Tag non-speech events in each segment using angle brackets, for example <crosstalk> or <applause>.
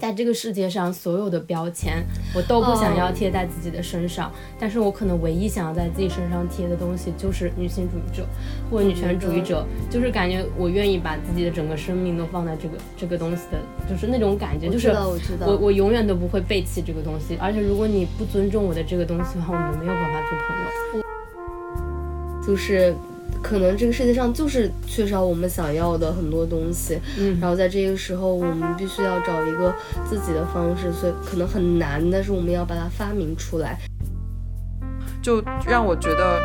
在这个世界上，所有的标签我都不想要贴在自己的身上，但是我可能唯一想要在自己身上贴的东西就是女性主义者或者女权主义者，就是感觉我愿意把自己的整个生命都放在这个这个东西的，就是那种感觉，就是我，我我永远都不会背弃这个东西，而且如果你不尊重我的这个东西的话，我们没有办法做朋友，就是。可能这个世界上就是缺少我们想要的很多东西，嗯，然后在这个时候，我们必须要找一个自己的方式，所以可能很难，但是我们要把它发明出来。就让我觉得，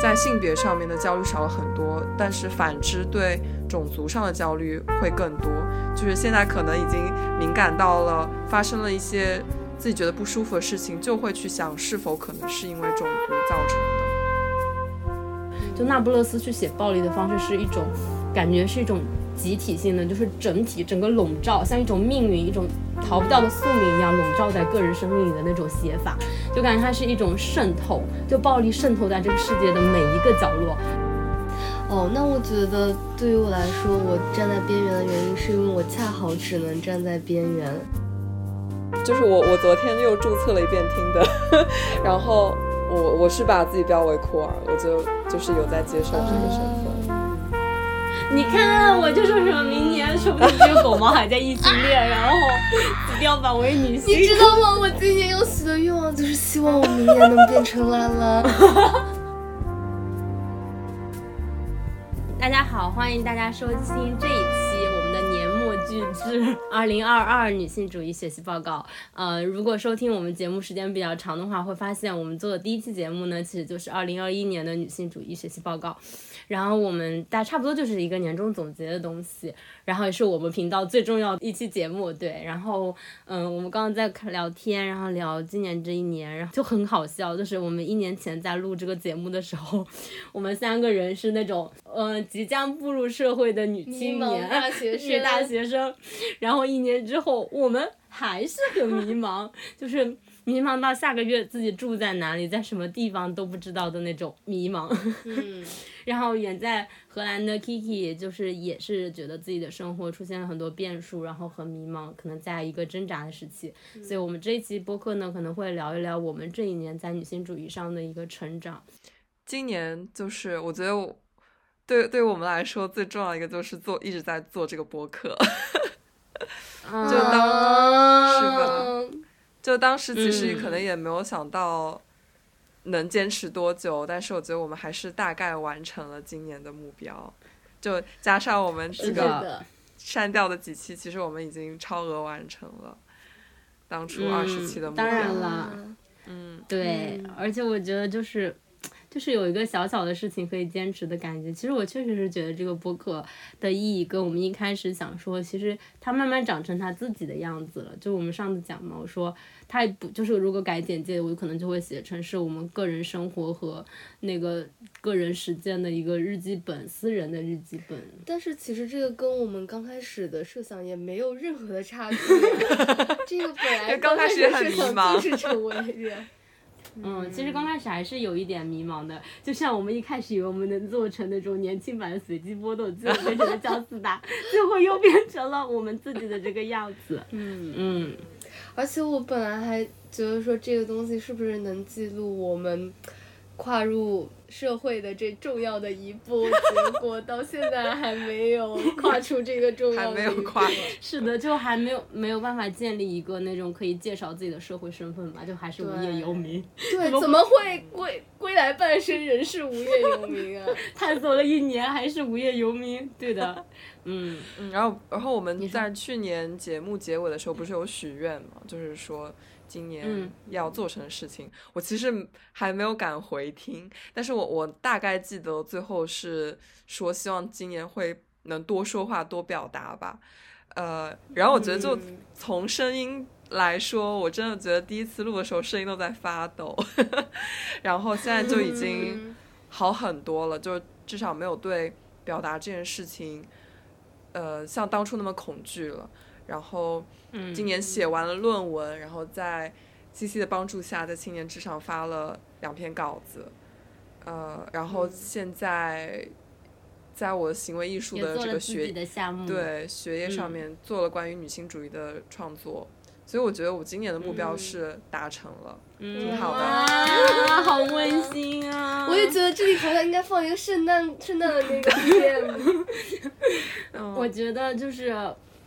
在性别上面的焦虑少了很多，但是反之，对种族上的焦虑会更多。就是现在可能已经敏感到了，发生了一些自己觉得不舒服的事情，就会去想是否可能是因为种族造成的。就那不勒斯去写暴力的方式是一种，感觉是一种集体性的，就是整体整个笼罩，像一种命运，一种逃不掉的宿命一样笼罩在个人生命里的那种写法，就感觉它是一种渗透，就暴力渗透在这个世界的每一个角落。哦，那我觉得对于我来说，我站在边缘的原因是因为我恰好只能站在边缘。就是我，我昨天又注册了一遍听的，<laughs> 然后。我我是把自己标为酷儿，我就就是有在接受这个身份。你看，我就说什么明年说不定这个狗毛还在异性恋，然后标榜为女性。你知道吗？我今年有许的愿望就是希望我明年能变成兰兰。<laughs> 大家好，欢迎大家收听这一期年末巨制二零二二女性主义学习报告。呃，如果收听我们节目时间比较长的话，会发现我们做的第一期节目呢，其实就是二零二一年的女性主义学习报告。然后我们大差不多就是一个年终总结的东西，然后也是我们频道最重要的一期节目，对。然后，嗯，我们刚刚在聊天，然后聊今年这一年，然后就很好笑，就是我们一年前在录这个节目的时候，<laughs> 我们三个人是那种，嗯，即将步入社会的女青年，女大学生，然后一年之后，我们还是很迷茫，就是迷茫到下个月自己住在哪里，在什么地方都不知道的那种迷茫。<laughs> 嗯。然后远在荷兰的 Kiki 就是也是觉得自己的生活出现了很多变数，然后很迷茫，可能在一个挣扎的时期。所以，我们这一期播客呢，可能会聊一聊我们这一年在女性主义上的一个成长。今年就是我觉得，对对我们来说最重要一个就是做一直在做这个播客，<laughs> 就当是吧？就当时其实可能也没有想到。能坚持多久？但是我觉得我们还是大概完成了今年的目标，就加上我们几个删掉的几期，其实我们已经超额完成了当初二十期的目标。当然啦，嗯，对，而且我觉得就是。就是有一个小小的事情可以坚持的感觉。其实我确实是觉得这个播客的意义跟我们一开始想说，其实它慢慢长成它自己的样子了。就我们上次讲嘛，我说它不就是如果改简介，我可能就会写成是我们个人生活和那个个人实践的一个日记本，私人的日记本。但是其实这个跟我们刚开始的设想也没有任何的差距。<laughs> 这个本来刚开始很迷茫，就是成为人。嗯，其实刚开始还是有一点迷茫的，就像我们一开始以为我们能做成那种年轻版的随机波动，最后变成了姜思达，<laughs> 最后又变成了我们自己的这个样子。嗯嗯，而且我本来还觉得说这个东西是不是能记录我们跨入。社会的这重要的一步，<laughs> 结果到现在还没有跨出这个重要的一步。是的，就还没有没有办法建立一个那种可以介绍自己的社会身份吧，就还是无业游民。对，怎么会归归来半生仍是无业游民啊？<laughs> 探索了一年还是无业游民，对的。<laughs> 嗯嗯，然后然后我们在去年节目结尾的时候不是有许愿嘛，就是说。今年要做成的事情，我其实还没有敢回听，但是我我大概记得最后是说希望今年会能多说话多表达吧，呃，然后我觉得就从声音来说，我真的觉得第一次录的时候声音都在发抖，<laughs> 然后现在就已经好很多了，就至少没有对表达这件事情，呃，像当初那么恐惧了。然后，今年写完了论文，然后在西西的帮助下，在青年志上发了两篇稿子，呃，然后现在在我行为艺术的这个学的项目对学业上面做了关于女性主义的创作，所以我觉得我今年的目标是达成了，挺好的。哇，<laughs> 好温馨啊！<laughs> 我也觉得这里好像应该放一个圣诞圣诞的那个 <laughs> BGM。我觉得就是，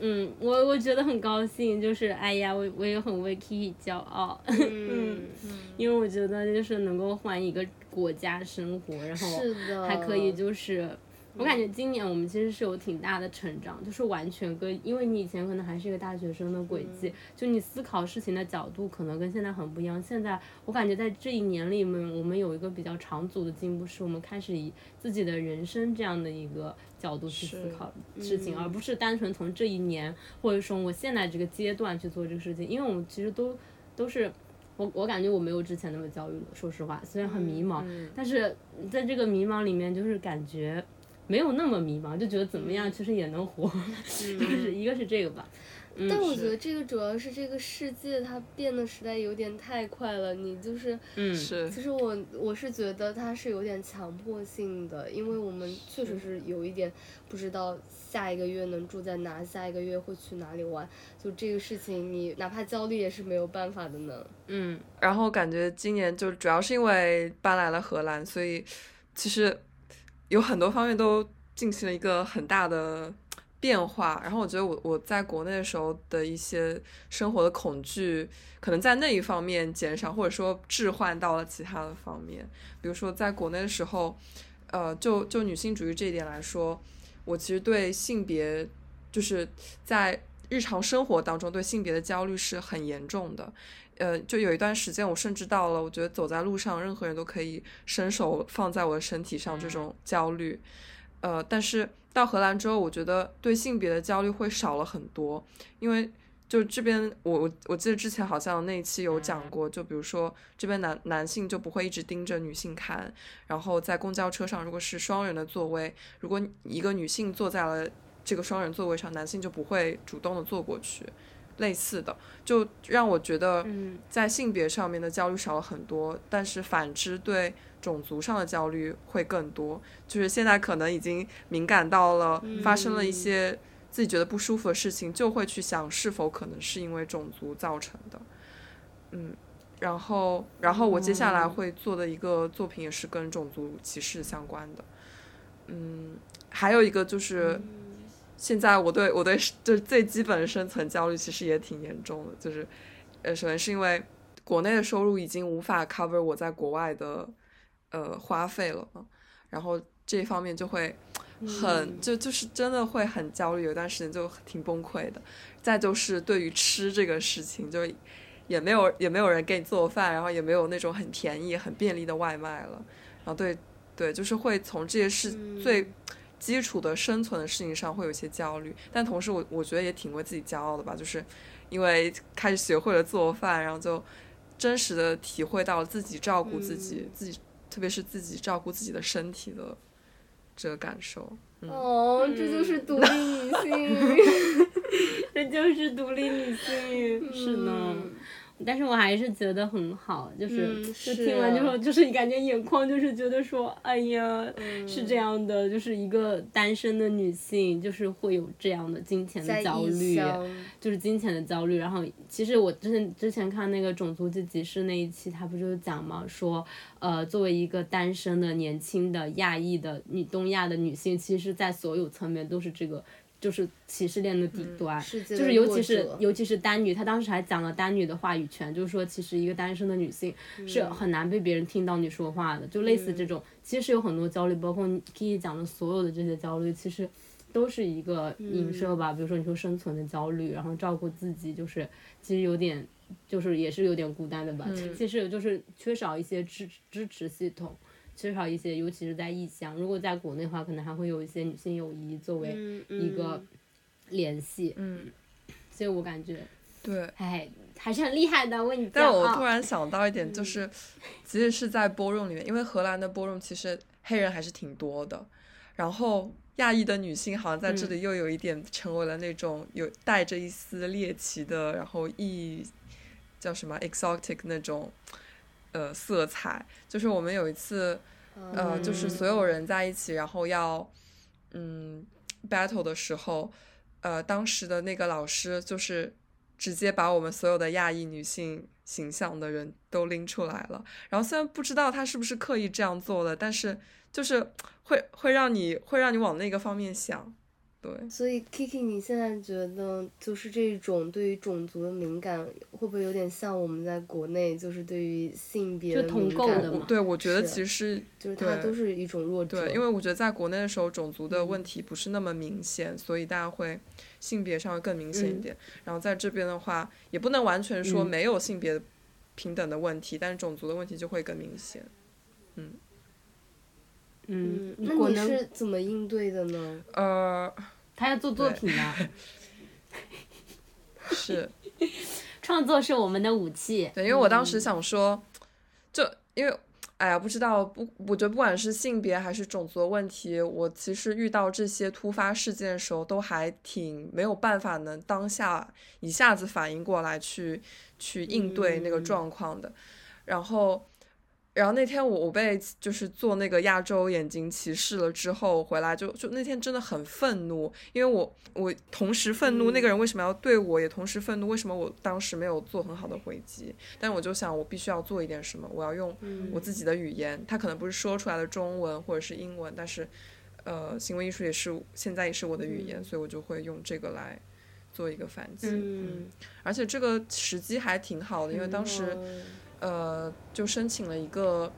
嗯，我我觉得很高兴，就是哎呀，我我也很为 Kiki 骄傲，嗯，<laughs> 因为我觉得就是能够换一个国家生活，然后，还可以就是。我感觉今年我们其实是有挺大的成长，就是完全跟，因为你以前可能还是一个大学生的轨迹，就你思考事情的角度可能跟现在很不一样。现在我感觉在这一年里面，我们有一个比较长足的进步，是我们开始以自己的人生这样的一个角度去思考事情，而不是单纯从这一年或者说我现在这个阶段去做这个事情，因为我们其实都都是。我我感觉我没有之前那么焦虑了，说实话，虽然很迷茫，但是在这个迷茫里面，就是感觉没有那么迷茫，就觉得怎么样其实也能活，<laughs> 就是一个是这个吧。嗯但我觉得这个主要是这个世界它变得实在有点太快了，你就是，嗯。是。其实我我是觉得它是有点强迫性的，因为我们确实是有一点不知道下一个月能住在哪，下一个月会去哪里玩，就这个事情你哪怕焦虑也是没有办法的呢。嗯。然后感觉今年就主要是因为搬来了荷兰，所以其实有很多方面都进行了一个很大的变化。然后我觉得我我在国内的时候的一些生活的恐惧，可能在那一方面减少，或者说置换到了其他的方面。比如说在国内的时候，呃，就就女性主义这一点来说，我其实对性别就是在日常生活当中对性别的焦虑是很严重的。呃，就有一段时间，我甚至到了，我觉得走在路上，任何人都可以伸手放在我的身体上，这种焦虑。呃，但是到荷兰之后，我觉得对性别的焦虑会少了很多，因为就这边，我我我记得之前好像那一期有讲过，就比如说这边男男性就不会一直盯着女性看，然后在公交车上，如果是双人的座位，如果一个女性坐在了这个双人座位上，男性就不会主动的坐过去。类似的，就让我觉得嗯在性别上面的焦虑少了很多，但是反之对种族上的焦虑会更多。就是现在可能已经敏感到了，发生了一些自己觉得不舒服的事情，就会去想是否可能是因为种族造成的。嗯，然后，然后我接下来会做的一个作品也是跟种族歧视相关的。嗯，还有一个就是。现在我对我对就是最基本的生存焦虑其实也挺严重的，就是，呃，首先是因为国内的收入已经无法 cover 我在国外的呃花费了嘛，然后这一方面就会很就就是真的会很焦虑，有一段时间就挺崩溃的。再就是对于吃这个事情，就也没有也没有人给你做饭，然后也没有那种很便宜很便利的外卖了，然后对对，就是会从这些事最。基础的生存的事情上会有一些焦虑，但同时我我觉得也挺为自己骄傲的吧，就是因为开始学会了做饭，然后就真实的体会到了自己照顾自己，嗯、自己特别是自己照顾自己的身体的这个感受。嗯、哦，这就是独立女性，<laughs> <laughs> 这就是独立女性，是呢。但是我还是觉得很好，就是、嗯、就听完之后，就是 <laughs> 感觉眼眶就是觉得说，哎呀，嗯、是这样的，就是一个单身的女性，就是会有这样的金钱的焦虑，就是金钱的焦虑。然后其实我之前之前看那个种族及歧视那一期，他不就是讲嘛，说呃，作为一个单身的年轻的亚裔的女东亚的女性，其实在所有层面都是这个。就是歧视链的底端，嗯、就是尤其是尤其是单女，她当时还讲了单女的话语权，就是说其实一个单身的女性是很难被别人听到你说话的，嗯、就类似这种，其实有很多焦虑，包括 Kiki 讲的所有的这些焦虑，其实都是一个影射吧。嗯、比如说你说生存的焦虑，然后照顾自己，就是其实有点，就是也是有点孤单的吧。嗯、其实就是缺少一些支支持系统。缺少一些，尤其是在异乡。如果在国内的话，可能还会有一些女性友谊作为一个联系。嗯，所以我感觉，对，哎，还是很厉害的，为你但我突然想到一点，就是，即使是在 ballroom 里面，因为荷兰的 ballroom 其实黑人还是挺多的，然后亚裔的女性好像在这里又有一点成为了那种有带着一丝猎奇的，然后异叫什么 exotic 那种。呃，色彩就是我们有一次，呃，就是所有人在一起，然后要嗯 battle 的时候，呃，当时的那个老师就是直接把我们所有的亚裔女性形象的人都拎出来了。然后虽然不知道他是不是刻意这样做的，但是就是会会让你会让你往那个方面想。对，所以 Kiki，你现在觉得就是这种对于种族的敏感，会不会有点像我们在国内就是对于性别的同构的嘛？对，我觉得其实就是它都是一种弱者。对，因为我觉得在国内的时候，种族的问题不是那么明显，所以大家会性别上会更明显一点。然后在这边的话，也不能完全说没有性别平等的问题，但是种族的问题就会更明显。嗯嗯，那你是怎么应对的呢？呃。<laughs> 他要做作品呢，<laughs> 是，<laughs> 创作是我们的武器。对，因为我当时想说，就因为，哎呀，不知道不，我觉得不管是性别还是种族的问题，我其实遇到这些突发事件的时候，都还挺没有办法能当下一下子反应过来去去应对那个状况的，然后。然后那天我我被就是做那个亚洲眼睛歧视了之后回来就就那天真的很愤怒，因为我我同时愤怒那个人为什么要对我，也同时愤怒为什么我当时没有做很好的回击。但我就想我必须要做一点什么，我要用我自己的语言，他可能不是说出来的中文或者是英文，但是呃行为艺术也是现在也是我的语言，所以我就会用这个来做一个反击。嗯，而且这个时机还挺好的，因为当时。呃，就申请了一个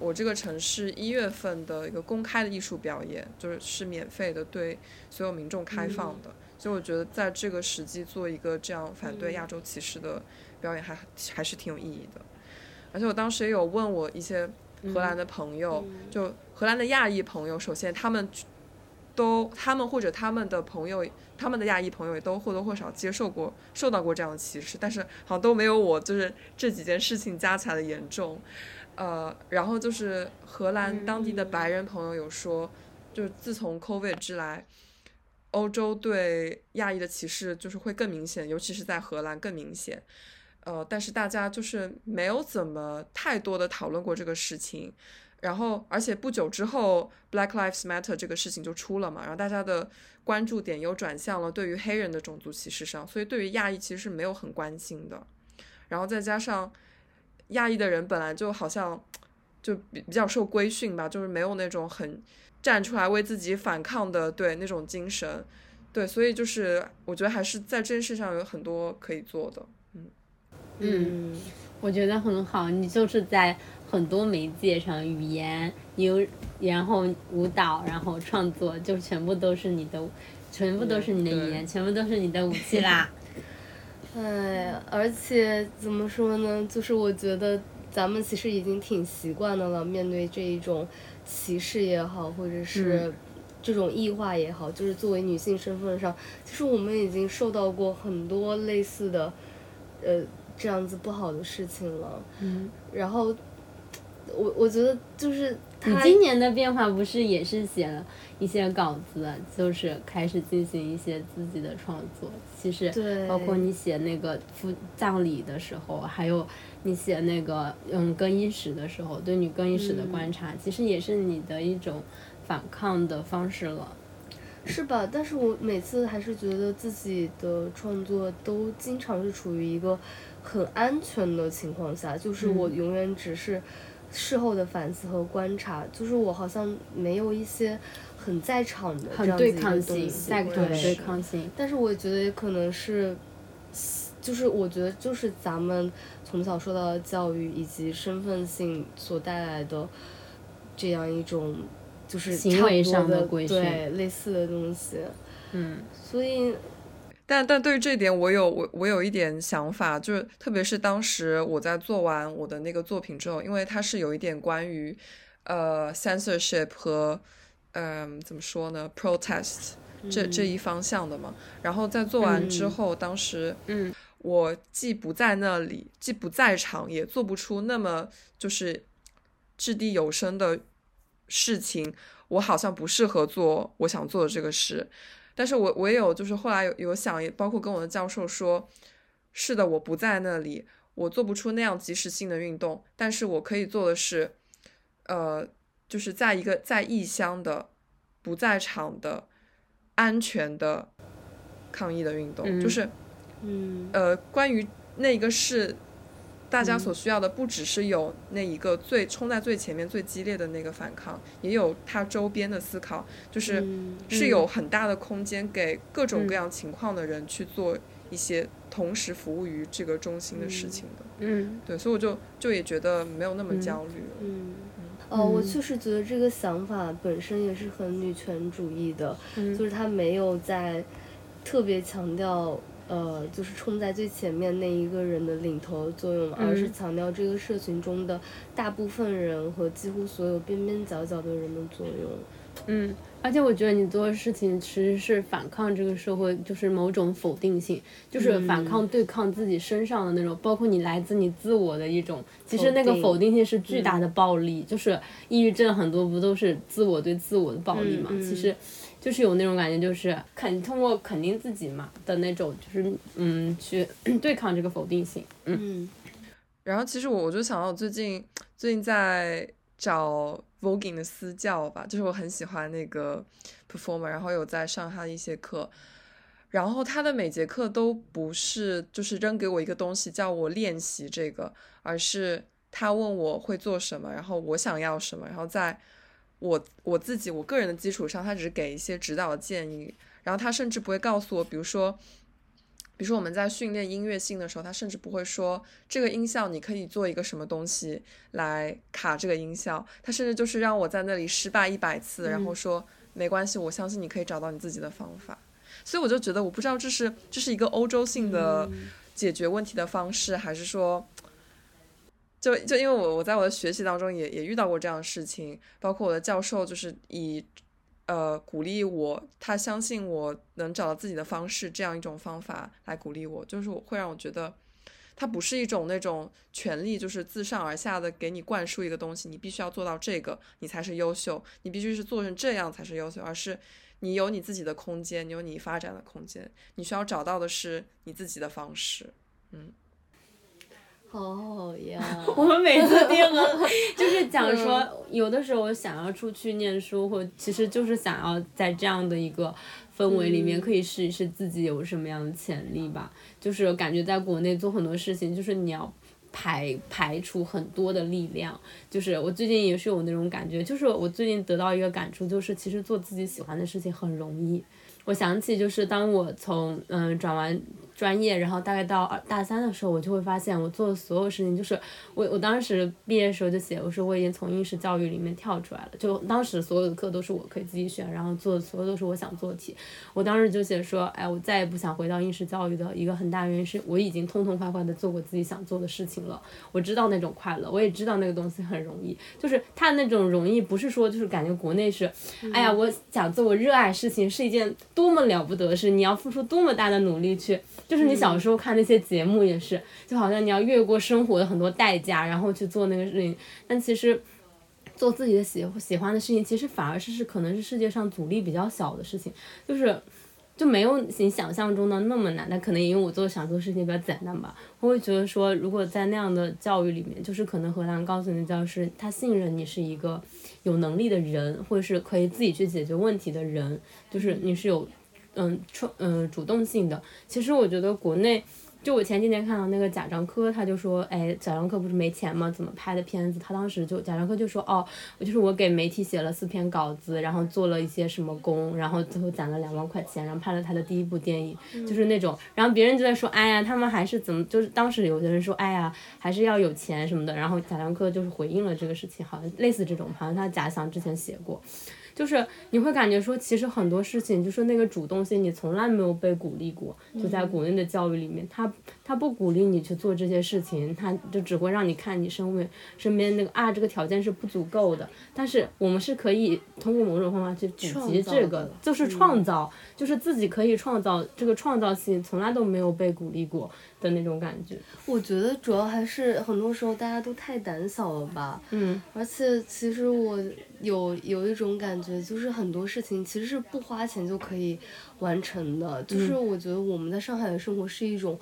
我这个城市一月份的一个公开的艺术表演，就是是免费的，对所有民众开放的。所以我觉得在这个时机做一个这样反对亚洲歧视的表演，还还是挺有意义的。而且我当时也有问我一些荷兰的朋友，就荷兰的亚裔朋友，首先他们都他们或者他们的朋友。他们的亚裔朋友也都或多或少接受过、受到过这样的歧视，但是好像都没有我就是这几件事情加起来的严重。呃，然后就是荷兰当地的白人朋友有说，就是自从 COVID 之来，欧洲对亚裔的歧视就是会更明显，尤其是在荷兰更明显。呃，但是大家就是没有怎么太多的讨论过这个事情。然后，而且不久之后，Black Lives Matter 这个事情就出了嘛，然后大家的关注点又转向了对于黑人的种族歧视上，所以对于亚裔其实是没有很关心的。然后再加上亚裔的人本来就好像就比比较受规训吧，就是没有那种很站出来为自己反抗的对那种精神，对，所以就是我觉得还是在这件事上有很多可以做的。嗯嗯，我觉得很好，你就是在。很多媒介上，语言有，然后舞蹈，然后创作，就全部都是你的，全部都是你的语言，全部都是你的武器啦。<laughs> 哎，而且怎么说呢？就是我觉得咱们其实已经挺习惯的了，面对这一种歧视也好，或者是这种异化也好，就是作为女性身份上，其实我们已经受到过很多类似的，呃，这样子不好的事情了。嗯，然后。我我觉得就是你今年的变化不是也是写了一些稿子，就是开始进行一些自己的创作。其实包括你写那个夫葬礼的时候，还有你写那个嗯更衣室的时候，对女更衣室的观察，其实也是你的一种反抗的方式了，是吧？但是我每次还是觉得自己的创作都经常是处于一个很安全的情况下，就是我永远只是。事后的反思和观察，就是我好像没有一些很在场的这样子一个东西，对抗性。但是我觉得也可能是，就是我觉得就是咱们从小受到的教育以及身份性所带来的这样一种，就是行为上的规训，对类似的东西。嗯，所以。但但对于这点，我有我我有一点想法，就是特别是当时我在做完我的那个作品之后，因为它是有一点关于呃 censorship 和嗯怎么说呢 protest 这这一方向的嘛。然后在做完之后，当时嗯我既不在那里，既不在场，也做不出那么就是掷地有声的事情，我好像不适合做我想做的这个事。但是我我也有，就是后来有有想，也包括跟我的教授说，是的，我不在那里，我做不出那样及时性的运动，但是我可以做的是，呃，就是在一个在异乡的、不在场的、安全的抗议的运动，就是嗯。呃，关于那个事，大家所需要的不只是有那一个最冲在最前面、最激烈的那个反抗，也有它周边的思考，就是嗯是有很大的空间给各种各样情况的人去做一些同时服务于这个中心的事情的。嗯对，所以我就就也觉得没有那么嗯焦虑了。嗯。哦，我嗯确实觉得这个想法本身也是很女权主义的，嗯就是他没有在特别强调，呃，就是冲在最前面那一个人的领头作用，而是嗯强调这个社群中的大部分人和几乎所有边边角角的人的作用。嗯，而且我觉得你做的事情其实是反抗这个社会，就是某种否定性，就是反抗对抗自己身上的那种，包括你来自你自我的一种，其实那个否定性是巨大的暴力，就是抑郁症很多不都是自我对自我的暴力嘛？其实就是有那种感觉，就是肯通过肯定自己嘛的那种，就是嗯去 <coughs> 对抗这个否定性。嗯嗯然后其实我我就想到我最近最近在找 voguing 的私教吧，就是我很喜欢那个 performer，然后有在上他的一些课，然后他的每节课都不是就是扔给我一个东西叫我练习这个，而是他问我会做什么，然后我想要什么，然后在我我自己我个人的基础上，他只是给一些指导的建议，然后他甚至不会告诉我，比如说。比如说我们在训练音乐性的时候，他甚至不会说这个音效你可以做一个什么东西来卡这个音效，他甚至就是让我在那里失败一百次，然后说没关系，我相信你可以找到你自己的方法。所以我就觉得，我不知道这是这是一个欧洲性的解决问题的方式，还是说，就就因为我我在我的学习当中也也遇到过这样的事情，包括我的教授就是以呃鼓励我，他相信我能找到自己的方式这样一种方法来鼓励我，就是会让我觉得。它不是一种那种权利，就是自上而下的给你灌输一个东西，你必须要做到这个，你才是优秀，你必须是做成这样才是优秀，而是你有你自己的空间，你有你发展的空间，你需要找到的是你自己的方式。嗯，好好呀。<laughs> 我们每次定了 <laughs> 就是讲说，有的时候想要出去念书，或其实就是想要在这样的一个氛围里面，可以试一试自己有什么样的潜力吧。就是感觉在国内做很多事情，就是你要排排除很多的力量。就是我最近也是有那种感觉，就是我最近得到一个感触，就是其实做自己喜欢的事情很容易。我想起就是当我从嗯转完专业，然后大概到二大三的时候，我就会发现我做的所有事情，就是我我当时毕业的时候就写，我说我已经从应试教育里面跳出来了，就当时所有的课都是我可以自己选，然后做的所有都是我想做的题。我当时就写说，哎，我再也不想回到应试教育的一个很大原因是我已经痛痛快快的做过自己想做的事情了，我知道那种快乐，我也知道那个东西很容易，就是它那种容易不是说就是感觉国内是，哎呀，我想做我热爱事情是一件多么了不得的事，你要付出多么大的努力去，就是你小时候看那些节目也是，就好像你要越过生活的很多代价，然后去做那个事情，但其实。做自己的喜喜欢的事情，其实反而是是可能是世界上阻力比较小的事情，就是就没有你想象中的那么难。但可能因为我做想做的事情比较简单吧，我会觉得说，如果在那样的教育里面，就是可能荷兰告诉你的教师，他信任你是一个有能力的人，或者是可以自己去解决问题的人，就是你是有嗯创嗯主动性的。其实我觉得国内。就我前几天看到那个贾樟柯，他就说，哎，贾樟柯不是没钱吗？怎么拍的片子？他当时就贾樟柯就说，哦，我就是我给媒体写了四篇稿子，然后做了一些什么工，然后最后攒了两万块钱，然后拍了他的第一部电影，就是那种，然后别人就在说，哎呀，他们还是怎么，就是当时有的人说，哎呀，还是要有钱什么的，然后贾樟柯就是回应了这个事情，好像类似这种，好像他假想之前写过。就是你会感觉说，其实很多事情，就是那个主动性，你从来没有被鼓励过。就在国内的教育里面，他他不鼓励你去做这些事情，他就只会让你看你身边身边那个啊，这个条件是不足够的。但是我们是可以通过某种方法去普及这个，就是创造，就是自己可以创造这个创造性，从来都没有被鼓励过的那种感觉。我觉得主要还是很多时候大家都太胆小了吧。嗯。而且其实我有有一种感觉，就是很多事情其实是不花钱就可以完成的。就是我觉得我们在上海的生活是一种。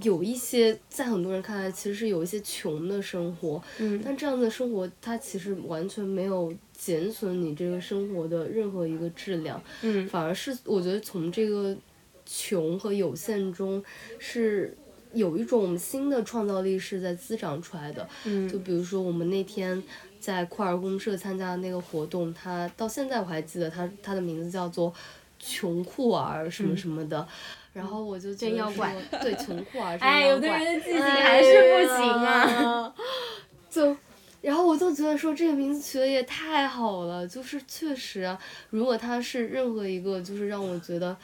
有一些在很多人看来，其实是有一些穷的生活，嗯，但这样的生活它其实完全没有减损你这个生活的任何一个质量，嗯，反而是我觉得从这个穷和有限中是有一种新的创造力是在滋长出来的。嗯。就比如说我们那天在库尔公社参加的那个活动，它到现在我还记得它它的名字叫做“穷库尔”什么什么的。然后我就觉得真妖怪说，对，穷酷儿。哎，有的怪人的记性哎还是不行啊。<laughs> 呀就，然后我就觉得说这个名字取的也太好了，就是确实啊，如果它是任何一个就是让我觉得。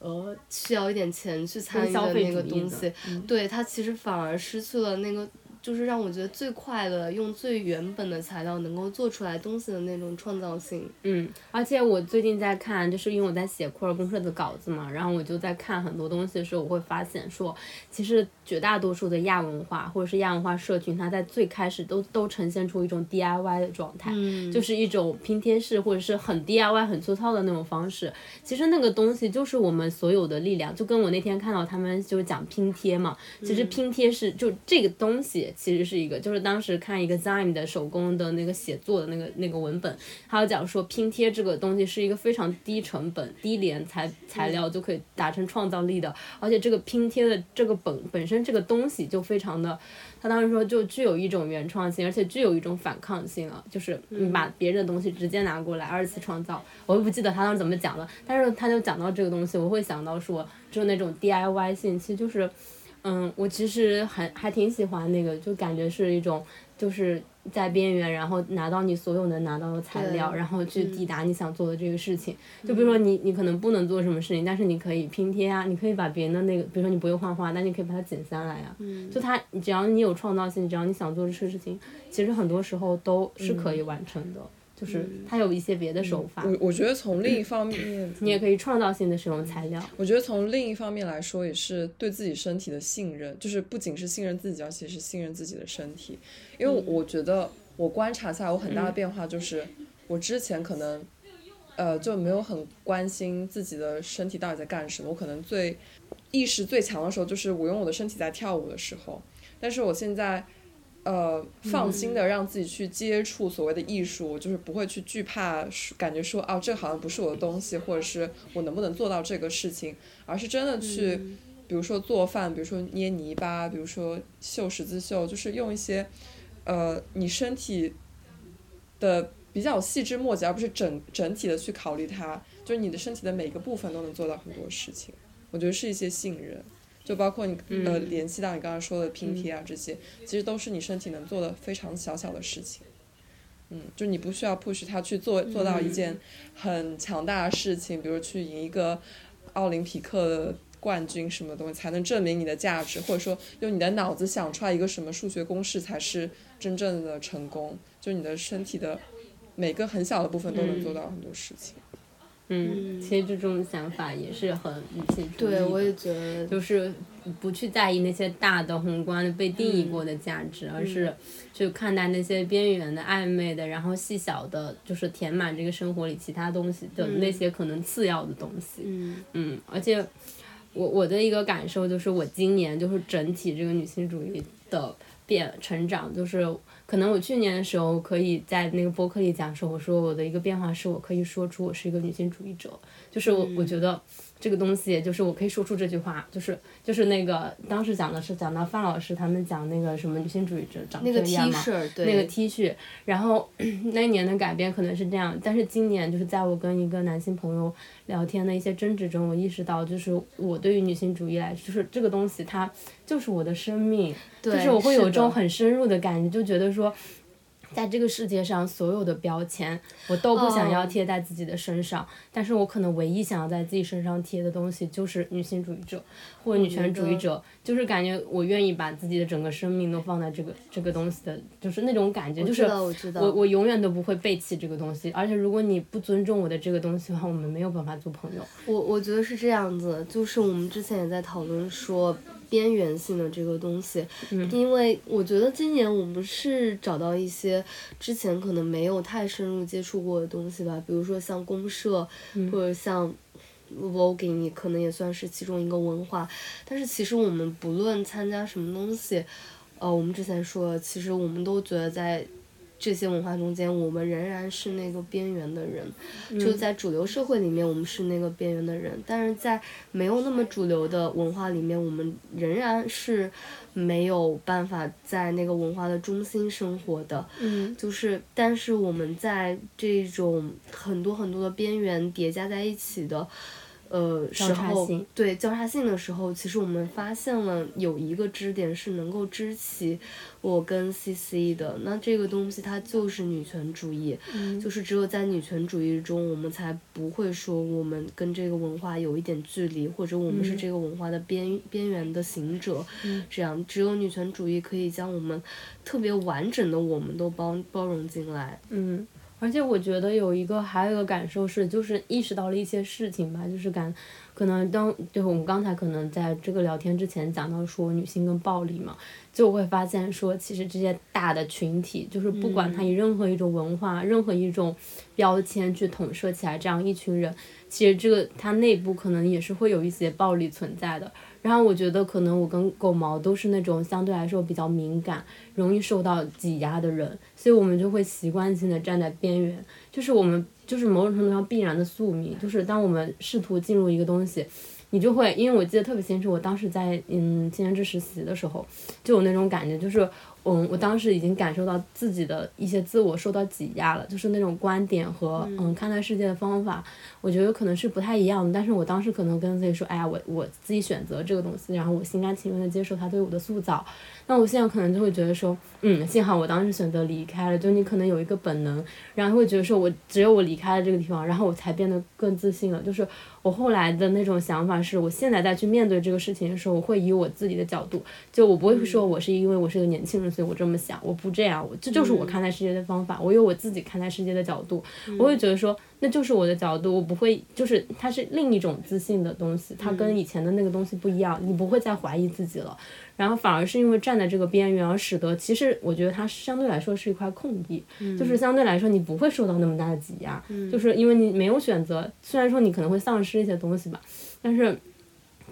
呃，需要一点钱去参与的那个东西，对它其实反而失去了那个，就是让我觉得最快乐、用最原本的材料能够做出来东西的那种创造性。嗯，而且我最近在看，就是因为我在写库尔公社的稿子嘛，然后我就在看很多东西的时候，我会发现说，其实绝大多数的亚文化或者是亚文化社群，它在最开始都都呈现出一种 DIY 的状态，嗯就是一种拼贴式或者是很 DIY 很粗糙的那种方式。其实那个东西就是我们所有的力量，就跟我那天看到他们就是讲拼贴嘛，其实拼贴是就这个东西其实是一个，就是当时看一个 Zime 的手工的那个写作的那个那个文本，还有讲说拼贴这个东西是一个非常低成本、低廉材材料就可以达成创造力的，而且这个拼贴的这个本本身这个东西就非常的，他当时说就具有一种原创性，而且具有一种反抗性啊，就是你把别人的东西直接拿过来二次创造，我也不记得他当时怎么讲的，但是他就讲到这个东西，我会想到说就是那种 DIY 性，其实就是。嗯，我其实还还挺喜欢那个，就感觉是一种，就是在边缘，然后拿到你所有能拿到的材料，然后去抵达你想做的这个事情。就比如说你你可能不能做什么事情，但是你可以拼贴啊，你可以把别人的那个，比如说你不会画画，但你可以把它剪下来啊。就它，只要你有创造性，只要你想做这个事情，其实很多时候都是可以完成的。就是它有一些别的手法，我我觉得从另一方面，<clears throat> 你也可以创造性的使用材料。我觉得从另一方面来说，也是对自己身体的信任，就是不仅是信任自己，而且是信任自己的身体。因为我觉得我观察下来，我很大的变化就是，我之前可能，呃，就没有很关心自己的身体到底在干什么。我可能最意识最强的时候，就是我用我的身体在跳舞的时候。但是我现在。呃，放心的让自己去接触所谓的艺术，就是不会去惧怕，感觉说哦，这好像不是我的东西，或者是我能不能做到这个事情，而是真的去，比如说做饭，比如说捏泥巴，比如说绣十字绣，就是用一些，呃，你身体的比较细枝末节，而不是整整体的去考虑它，就是你的身体的每个部分都能做到很多事情。我觉得是一些信任。就包括你呃联系到你刚刚说的拼贴啊这些，其实都是你身体能做的非常小小的事情。嗯，就你不需要 push 他去做做到一件很强大的事情，比如去赢一个奥林匹克的冠军什么东西才能证明你的价值，或者说用你的脑子想出来一个什么数学公式才是真正的成功。就你的身体的每个很小的部分都能做到很多事情。嗯，其实这种想法也是很女性主义对，我的也觉得，就是不去在意那些大的宏观的被定义过的价值，而是去看待那些边缘的、暧昧的，然后细小的，就是填满这个生活里其他东西的那些可能次要的东西。嗯。嗯，而且我我的一个感受就是，我今年就是整体这个女性主义的变成长，就是可能我去年的时候可以在那个播客里讲说，我说我的一个变化是我可以说出我是一个女性主义者，就是我我觉得这个东西就是我可以说出这句话，就是就是那个当时讲的是讲到范老师他们讲那个什么女性主义者长那个这 T 样嘛，恤，对，那个 T 恤，然后 <clears throat> 那一年的改变可能是这样，但是今年就是在我跟一个男性朋友聊天的一些争执中，我意识到，就是我对于女性主义来说，就是这个东西它就是我的生命，就是我会有这种很深入的感觉，就觉得说。在这个世界上，所有的标签我都不想要哦贴在自己的身上，但是我可能唯一想要在自己身上贴的东西就是女性主义者或者女权主义者，就是感觉我愿意把自己的整个生命都放在这个这个东西的，就是那种感觉，就是我我永远都不会背弃这个东西，而且如果你不尊重我的这个东西的话，我们没有办法做朋友。我我觉得是这样子，就是我们之前也在讨论说边缘性的这个东西，嗯。因为我觉得今年我们是找到一些之前可能没有太深入接触过的东西吧，比如说像公社，嗯。或者像 voguing，可能也算是其中一个文化。但是其实我们不论参加什么东西，呃，我们之前说了，其实我们都觉得在这些文化中间，我们仍然是那个边缘的人，就在主流社会里面，我们是那个边缘的人，但是在没有那么主流的文化里面，我们仍然是没有办法在那个文化的中心生活的。嗯，就是，但是我们在这种很多很多的边缘叠加在一起的。呃，时候对交叉性的时候，其实我们发现了有一个支点是能够支起我跟 C C 的，那这个东西它就是女权主义，就是只有在女权主义中，我们才不会说我们跟这个文化有一点距离，或者我们是这个文化的边边缘的行者，这样。只有女权主义可以将我们特别完整的我们都包包容进来，嗯。而且我觉得有一个还有一个感受是，就是意识到了一些事情吧，就是感，可能当就是我们刚才可能在这个聊天之前讲到说女性跟暴力嘛，就会发现说其实这些大的群体，就是不管他以任何一种文化、任何一种标签去统摄起来这样一群人，其实这个它内部可能也是会有一些暴力存在的。然后我觉得可能我跟狗毛都是那种相对来说比较敏感、容易受到挤压的人，所以我们就会习惯性的站在边缘，就是我们就是某种程度上必然的宿命，就是当我们试图进入一个东西，你就会，因为我记得特别清楚，我当时在嗯青年志实习的时候，就有那种感觉，就是。嗯，我当时已经感受到自己的一些自我受到挤压了，就是那种观点和嗯看待世界的方法，我觉得可能是不太一样的。但是我当时可能跟自己说，哎呀，我我自己选择这个东西，然后我心甘情愿的接受他对我的塑造。那我现在可能就会觉得说，嗯，幸好我当时选择离开了。就你可能有一个本能，然后会觉得说我只有我离开了这个地方，然后我才变得更自信了。就是我后来的那种想法是，我现在再去面对这个事情的时候，我会以我自己的角度，就我不会说我是因为我是个年轻人，所以我这么想，我不这样，我这就是我看待世界的方法。我有我自己看待世界的角度，我会觉得说。那就是我的角度，我不会，就是它是另一种自信的东西，它跟以前的那个东西不一样，你不会再怀疑自己了，然后反而是因为站在这个边缘，而使得其实我觉得它相对来说是一块空地，就是相对来说你不会受到那么大的挤压，就是因为你没有选择，虽然说你可能会丧失一些东西吧，但是。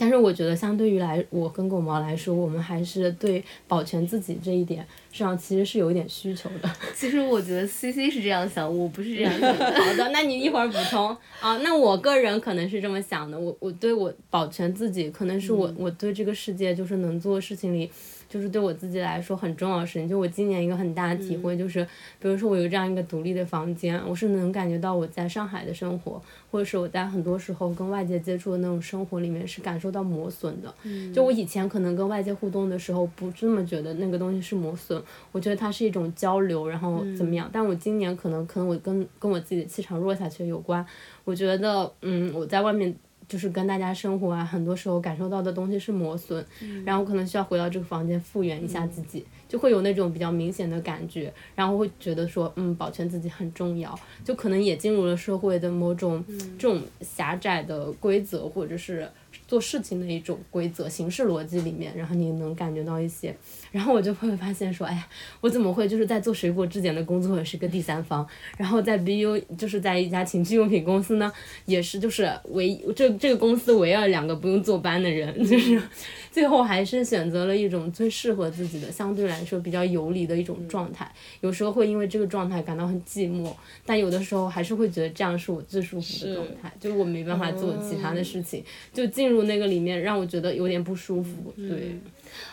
但是我觉得，相对于来我跟狗毛来说，我们还是对保全自己这一点上其实是有一点需求的。<laughs> 其实我觉得 C C 是这样想，我不是这样想。<laughs> 好的，那你一会儿补充啊。那我个人可能是这么想的，我我对我保全自己，可能是我我对这个世界就是能做事情里。就是对我自己来说很重要的事情，就我今年一个很大的体会就是，比如说我有这样一个独立的房间，我是能感觉到我在上海的生活，或者是我在很多时候跟外界接触的那种生活里面是感受到磨损的。就我以前可能跟外界互动的时候不这么觉得那个东西是磨损，我觉得它是一种交流，然后怎么样？但我今年可能可能我跟跟我自己的气场弱下去有关，我觉得嗯我在外面。就是跟大家生活啊，很多时候感受到的东西是磨损，然后可能需要回到这个房间复原一下自己，就会有那种比较明显的感觉，然后会觉得说，嗯，保全自己很重要，就可能也进入了社会的某种这种狭窄的规则，或者是。做事情的一种规则、形式逻辑里面，然后你能感觉到一些，然后我就会发现说，哎呀，我怎么会就是在做水果质检的工作也是个第三方，然后在 BU 就是在一家情趣用品公司呢，也是就是唯这这个公司唯二两个不用坐班的人，<laughs> 就是最后还是选择了一种最适合自己的，相对来说比较游离的一种状态。有时候会因为这个状态感到很寂寞，但有的时候还是会觉得这样是我最舒服的状态，就是我没办法做其他的事情，就进入。那个里面让我觉得有点不舒服，对。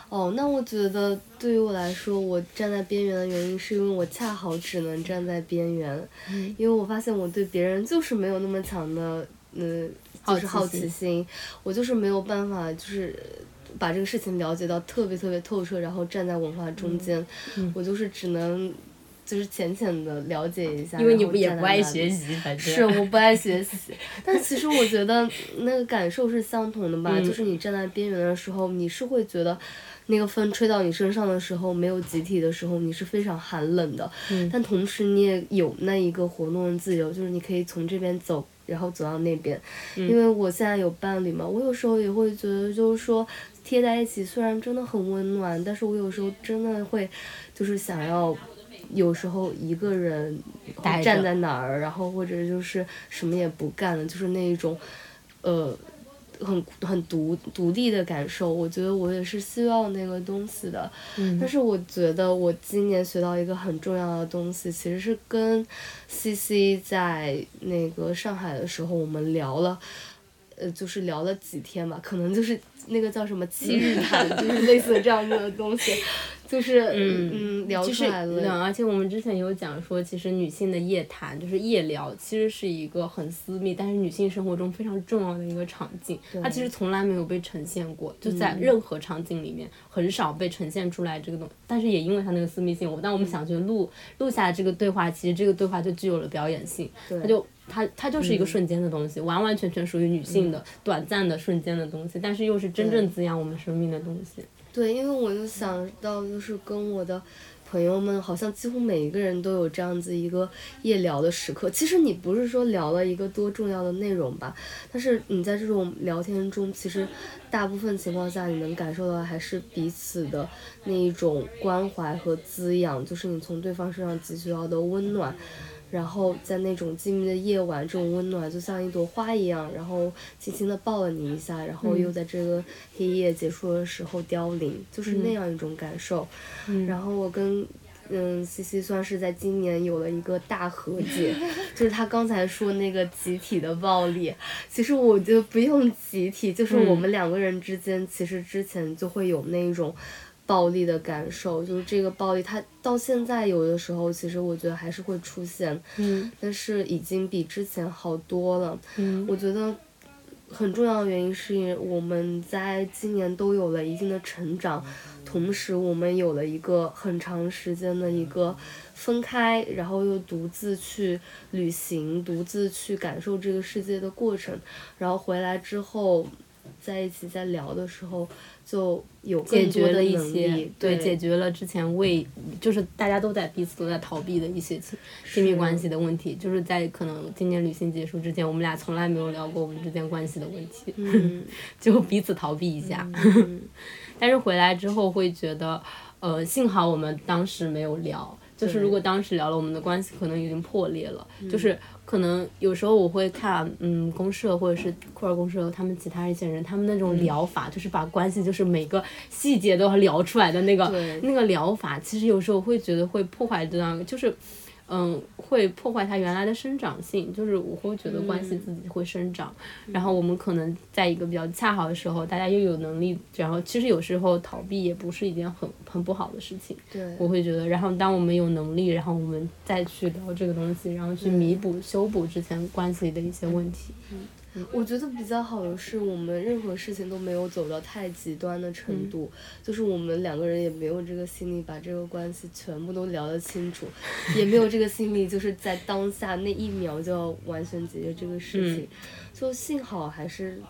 哦，那我觉得对于我来说，我站在边缘的原因是因为我恰好只能站在边缘，因为我发现我对别人就是没有那么强的，嗯，就是好奇心，我就是没有办法，就是把这个事情了解到特别特别透彻，然后站在文化中间，我就是只能。就是浅浅的了解一下，因为你不也不爱学习，反正是我不爱学习。但其实我觉得那个感受是相同的吧，就是你站在边缘的时候，你是会觉得那个风吹到你身上的时候，没有集体的时候，你是非常寒冷的。但同时你也有那一个活动的自由，就是你可以从这边走，然后走到那边。因为我现在有伴侣嘛，我有时候也会觉得，就是说贴在一起虽然真的很温暖，但是我有时候真的会就是想要。有时候一个人站在哪儿，然后或者就是什么也不干了，就是那一种，呃，很很独独立的感受。我觉得我也是希望那个东西的。嗯但是我觉得我今年学到一个很重要的东西，其实是跟 C C 在那个上海的时候我们聊了。呃，就是聊了几天吧，可能就是那个叫什么七日谈，就是类似这样子的东西，就是嗯嗯聊出来了。嗯而且我们之前有讲说，其实女性的夜谈就是夜聊，其实是一个很私密，但是女性生活中非常重要的一个场景。它其实从来没有被呈现过，就在任何场景里面很少被呈现出来这个东西。但是也因为它那个私密性，我当我们想去录录下这个对话，其实这个对话就具有了表演性，它就。它它就是一个瞬间的东西，完完全全属于女性的、短暂的瞬间的东西，但是又是真正滋养我们生命的东西。对，因为我就想到，就是跟我的朋友们，好像几乎每一个人都有这样子一个夜聊的时刻。其实你不是说聊了一个多重要的内容吧，但是你在这种聊天中，其实大部分情况下你能感受到还是彼此的那一种关怀和滋养，就是你从对方身上汲取到的温暖。然后在那种静谧的夜晚，这种温暖就像一朵花一样，然后轻轻地抱了你一下，然后又在这个黑夜结束的时候凋零，就是那样一种感受。然后我跟嗯西西算是在今年有了一个大和解，就是他刚才说那个集体的暴力，其实我觉得不用集体，就是我们两个人之间，其实之前就会有那种。暴力的感受，就是这个暴力，它到现在有的时候，其实我觉得还是会出现，嗯，但是已经比之前好多了。嗯，我觉得很重要的原因是因为我们在今年都有了一定的成长，同时我们有了一个很长时间的一个分开，然后又独自去旅行，独自去感受这个世界的过程，然后回来之后，在一起在聊的时候。就有解决了一些，对，解决了之前为就是大家都在彼此都在逃避的一些亲亲密关系的问题，就是在可能今年旅行结束之前，我们俩从来没有聊过我们之间关系的问题，嗯、<laughs> 就彼此逃避一下，嗯、<laughs> 但是回来之后会觉得，呃，幸好我们当时没有聊，就是如果当时聊了，我们的关系可能已经破裂了，就是。可能有时候我会看，嗯，公社或者是库尔公社，他们其他一些人，他们那种疗法，就是把关系，就是每个细节都要聊出来的那个那个疗法，其实有时候会觉得会破坏这样，就是，嗯，会破坏它原来的生长性，就是我会觉得关系自己会生长，然后我们可能在一个比较恰好的时候，大家又有能力，然后其实有时候逃避也不是一件很很不好的事情，对，我会觉得，然后当我们有能力，然后我们再去聊这个东西，然后去弥补、修补之前关系里的一些问题。嗯，我觉得比较好的是，我们任何事情都没有走到太极端的程度，就是我们两个人也没有这个心力把这个关系全部都聊得清楚，<laughs> 也没有这个心力，就是在当下那一秒就要完全解决这个事情，就幸好还是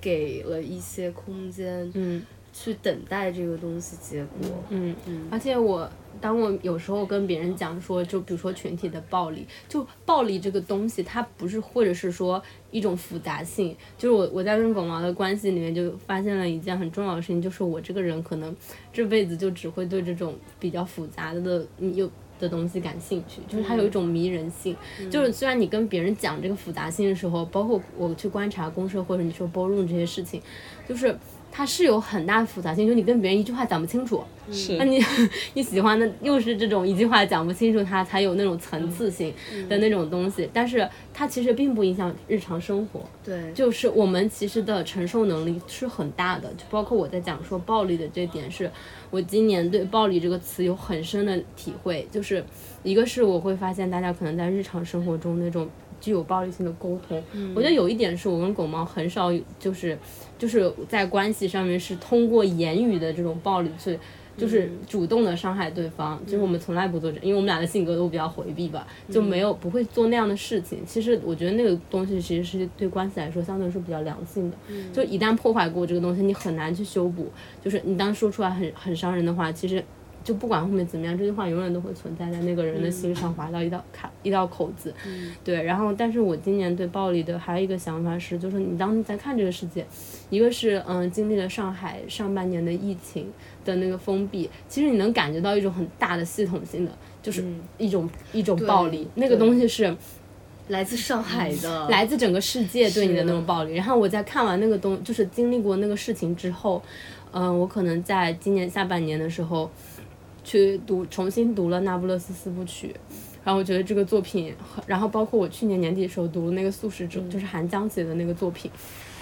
给了一些空间。嗯。去等待这个东西结果。嗯嗯，而且我当我有时候跟别人讲说，就比如说群体的暴力，就暴力这个东西，它不是或者是说一种复杂性。就是我我在跟狗毛的关系里面就发现了一件很重要的事情，就是我这个人可能这辈子就只会对这种比较复杂的有的东西感兴趣，就是它有一种迷人性。就是虽然你跟别人讲这个复杂性的时候，包括我去观察公社或者你说包容这些事情，就是。它是有很大的复杂性，就你跟别人一句话讲不清楚，是，那你 <laughs> 你喜欢的又是这种一句话讲不清楚，它才有那种层次性的那种东西，但是它其实并不影响日常生活，对，就是我们其实的承受能力是很大的，就包括我在讲说暴力的这点，是我今年对暴力这个词有很深的体会，就是一个是我会发现大家可能在日常生活中那种。具有暴力性的沟通，我觉得有一点是我跟狗猫很少就是就是在关系上面是通过言语的这种暴力去就是主动的伤害对方，就是我们从来不做这，因为我们俩的性格都比较回避吧，就没有不会做那样的事情。其实我觉得那个东西其实是对关系来说相对来说比较良性的，就一旦破坏过这个东西，你很难去修补。就是你当说出来很很伤人的话，其实。就不管后面怎么样，这句话永远都会存在在那个人的心上，划到一道卡一道口子。对，然后，但是我今年对暴力的还有一个想法是，就是你当你在看这个世界，一个是嗯经历了上海上半年的疫情的那个封闭，其实你能感觉到一种很大的系统性的，就是一种一种暴力，那个东西是。来自上海的，<laughs> 来自整个世界对你的那种暴力。然后我在看完那个东，就是经历过那个事情之后，嗯，我可能在今年下半年的时候，去读重新读了《那不勒斯四部曲》，然后我觉得这个作品，然后包括我去年年底的时候读那个《素食者》，就是韩江写的那个作品，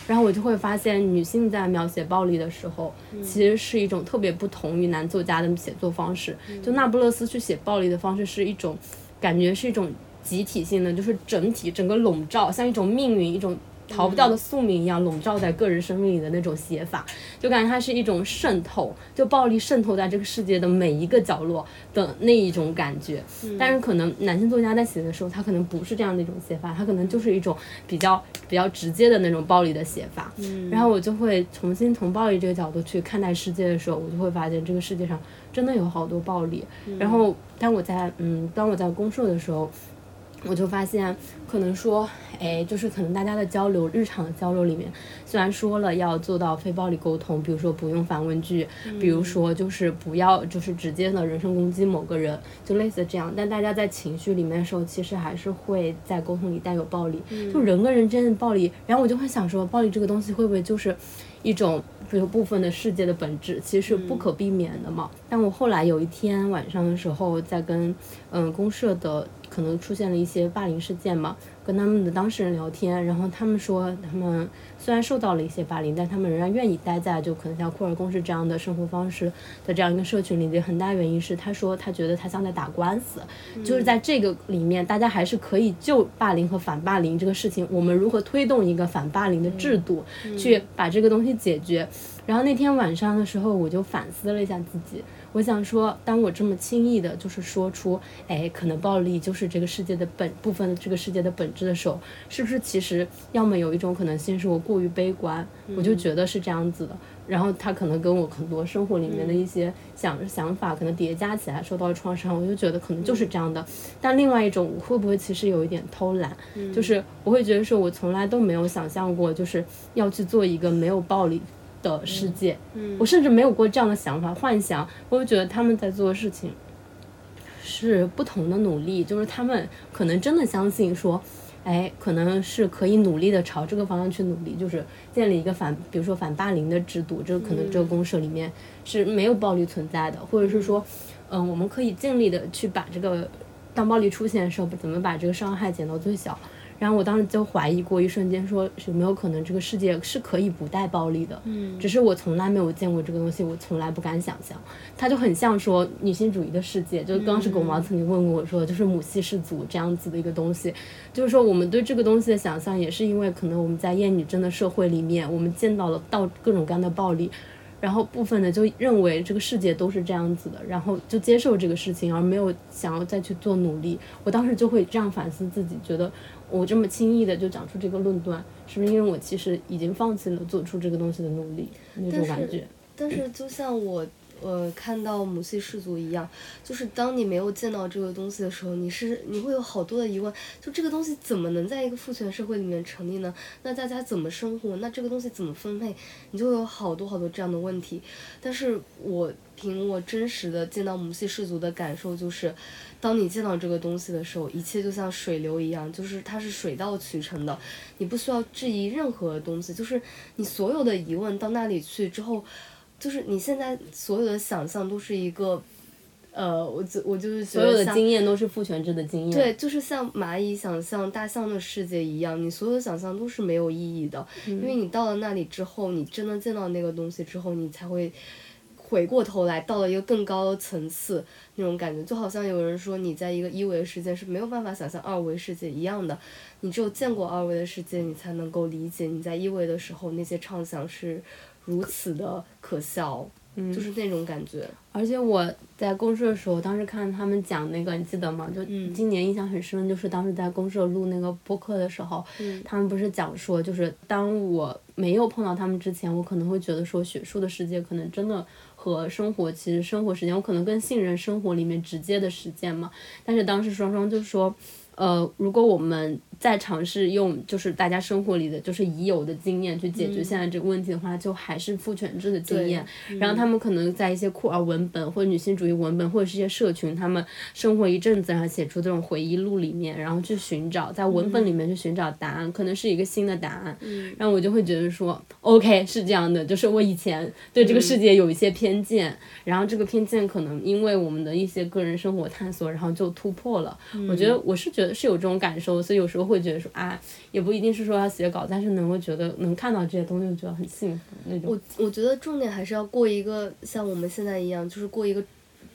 然后我就会发现，女性在描写暴力的时候，其实是一种特别不同于男作家的写作方式。就那不勒斯去写暴力的方式是一种，感觉是一种。集体性的，就是整体整个笼罩，像一种命运，一种逃不掉的宿命一样笼罩在个人生命里的那种写法，就感觉它是一种渗透，就暴力渗透在这个世界的每一个角落的那一种感觉。但是可能男性作家在写的时候，他可能不是这样的一种写法，他可能就是一种比较比较直接的那种暴力的写法。然后我就会重新从暴力这个角度去看待世界的时候，我就会发现这个世界上真的有好多暴力。然后当我在嗯，当我在公社的时候。我就发现，可能说，哎，就是可能大家的交流，日常的交流里面，虽然说了要做到非暴力沟通，比如说不用反问句，比如说就是不要就是直接的人身攻击某个人，就类似这样，但大家在情绪里面的时候，其实还是会在沟通里带有暴力，就人跟人之间的暴力。然后我就会想说，暴力这个东西会不会就是一种，比如部分的世界的本质，其实是不可避免的嘛？但我后来有一天晚上的时候，在跟嗯公社的。可能出现了一些霸凌事件嘛，跟他们的当事人聊天，然后他们说，他们虽然受到了一些霸凌，但他们仍然愿意待在就可能像库尔公式这样的生活方式的这样一个社群里。很大原因是，他说他觉得他像在打官司，就是在这个里面，大家还是可以就霸凌和反霸凌这个事情，我们如何推动一个反霸凌的制度，去把这个东西解决。然后那天晚上的时候，我就反思了一下自己。我想说，当我这么轻易的，就是说出，哎，可能暴力就是这个世界的本部分，这个世界的本质的时候，是不是其实要么有一种可能性是我过于悲观，我就觉得是这样子的，然后他可能跟我很多生活里面的一些想想法可能叠加起来受到了创伤，我就觉得可能就是这样的。但另外一种，会不会其实有一点偷懒，就是我会觉得说，我从来都没有想象过，就是要去做一个没有暴力。的世界，我甚至没有过这样的想法幻想。我就觉得他们在做的事情是不同的努力，就是他们可能真的相信说，哎，可能是可以努力的朝这个方向去努力，就是建立一个反，比如说反霸凌的制度。这个可能这个公社里面是没有暴力存在的，或者是说，嗯，我们可以尽力的去把这个当暴力出现的时候，怎么把这个伤害减到最小。然后我当时就怀疑过一瞬间，说有没有可能这个世界是可以不带暴力的？嗯，只是我从来没有见过这个东西，我从来不敢想象。它就很像说女性主义的世界，就当时狗毛曾经问过我说，就是母系氏族这样子的一个东西。就是说我们对这个东西的想象，也是因为可能我们在厌女症的社会里面，我们见到了到各种各样的暴力，然后部分的就认为这个世界都是这样子的，然后就接受这个事情，而没有想要再去做努力。我当时就会这样反思自己，觉得。我这么轻易的就讲出这个论断，是不是因为我其实已经放弃了做出这个东西的努力那种感觉？但是就像我呃看到母系氏族一样，就是当你没有见到这个东西的时候，你是你会有好多的疑问，就这个东西怎么能在一个父权社会里面成立呢？那大家怎么生活？那这个东西怎么分配？你就有好多好多这样的问题。但是我凭我真实的见到母系氏族的感受就是。当你见到这个东西的时候，一切就像水流一样，就是它是水到渠成的，你不需要质疑任何东西，就是你所有的疑问到那里去之后，就是你现在所有的想象都是一个，呃，我就我就是所有的经验都是父权制的经验，对，就是像蚂蚁想象大象的世界一样，你所有的想象都是没有意义的，因为你到了那里之后，你真的见到那个东西之后，你才会。回过头来，到了一个更高的层次，那种感觉就好像有人说你在一个一维世界是没有办法想象二维世界一样的，你只有见过二维的世界，你才能够理解你在一维的时候那些畅想是如此的可笑，就是那种感觉。而且我在公社的时候，当时看他们讲那个，你记得吗？就今年印象很深，就是当时在公社录那个播客的时候，他们不是讲说，就是当我没有碰到他们之前，我可能会觉得说，学术的世界可能真的。和生活其实生活时间，我可能更信任生活里面直接的实践嘛。但是当时双双就说，呃，如果我们在尝试用就是大家生活里的就是已有的经验去解决现在这个问题的话，就还是父权制的经验。然后他们可能在一些酷儿文本或者女性主义文本或者是一些社群，他们生活一阵子，然后写出这种回忆录里面，然后去寻找在文本里面去寻找答案，可能是一个新的答案。然后我就会觉得说，OK 是这样的，就是我以前对这个世界有一些偏见，然后这个偏见可能因为我们的一些个人生活探索，然后就突破了。我觉得我是觉得是有这种感受，所以有时候。会觉得说啊，也不一定是说要写稿，但是能够觉得能看到这些东西，就觉得很幸福那种。我我觉得重点还是要过一个像我们现在一样，就是过一个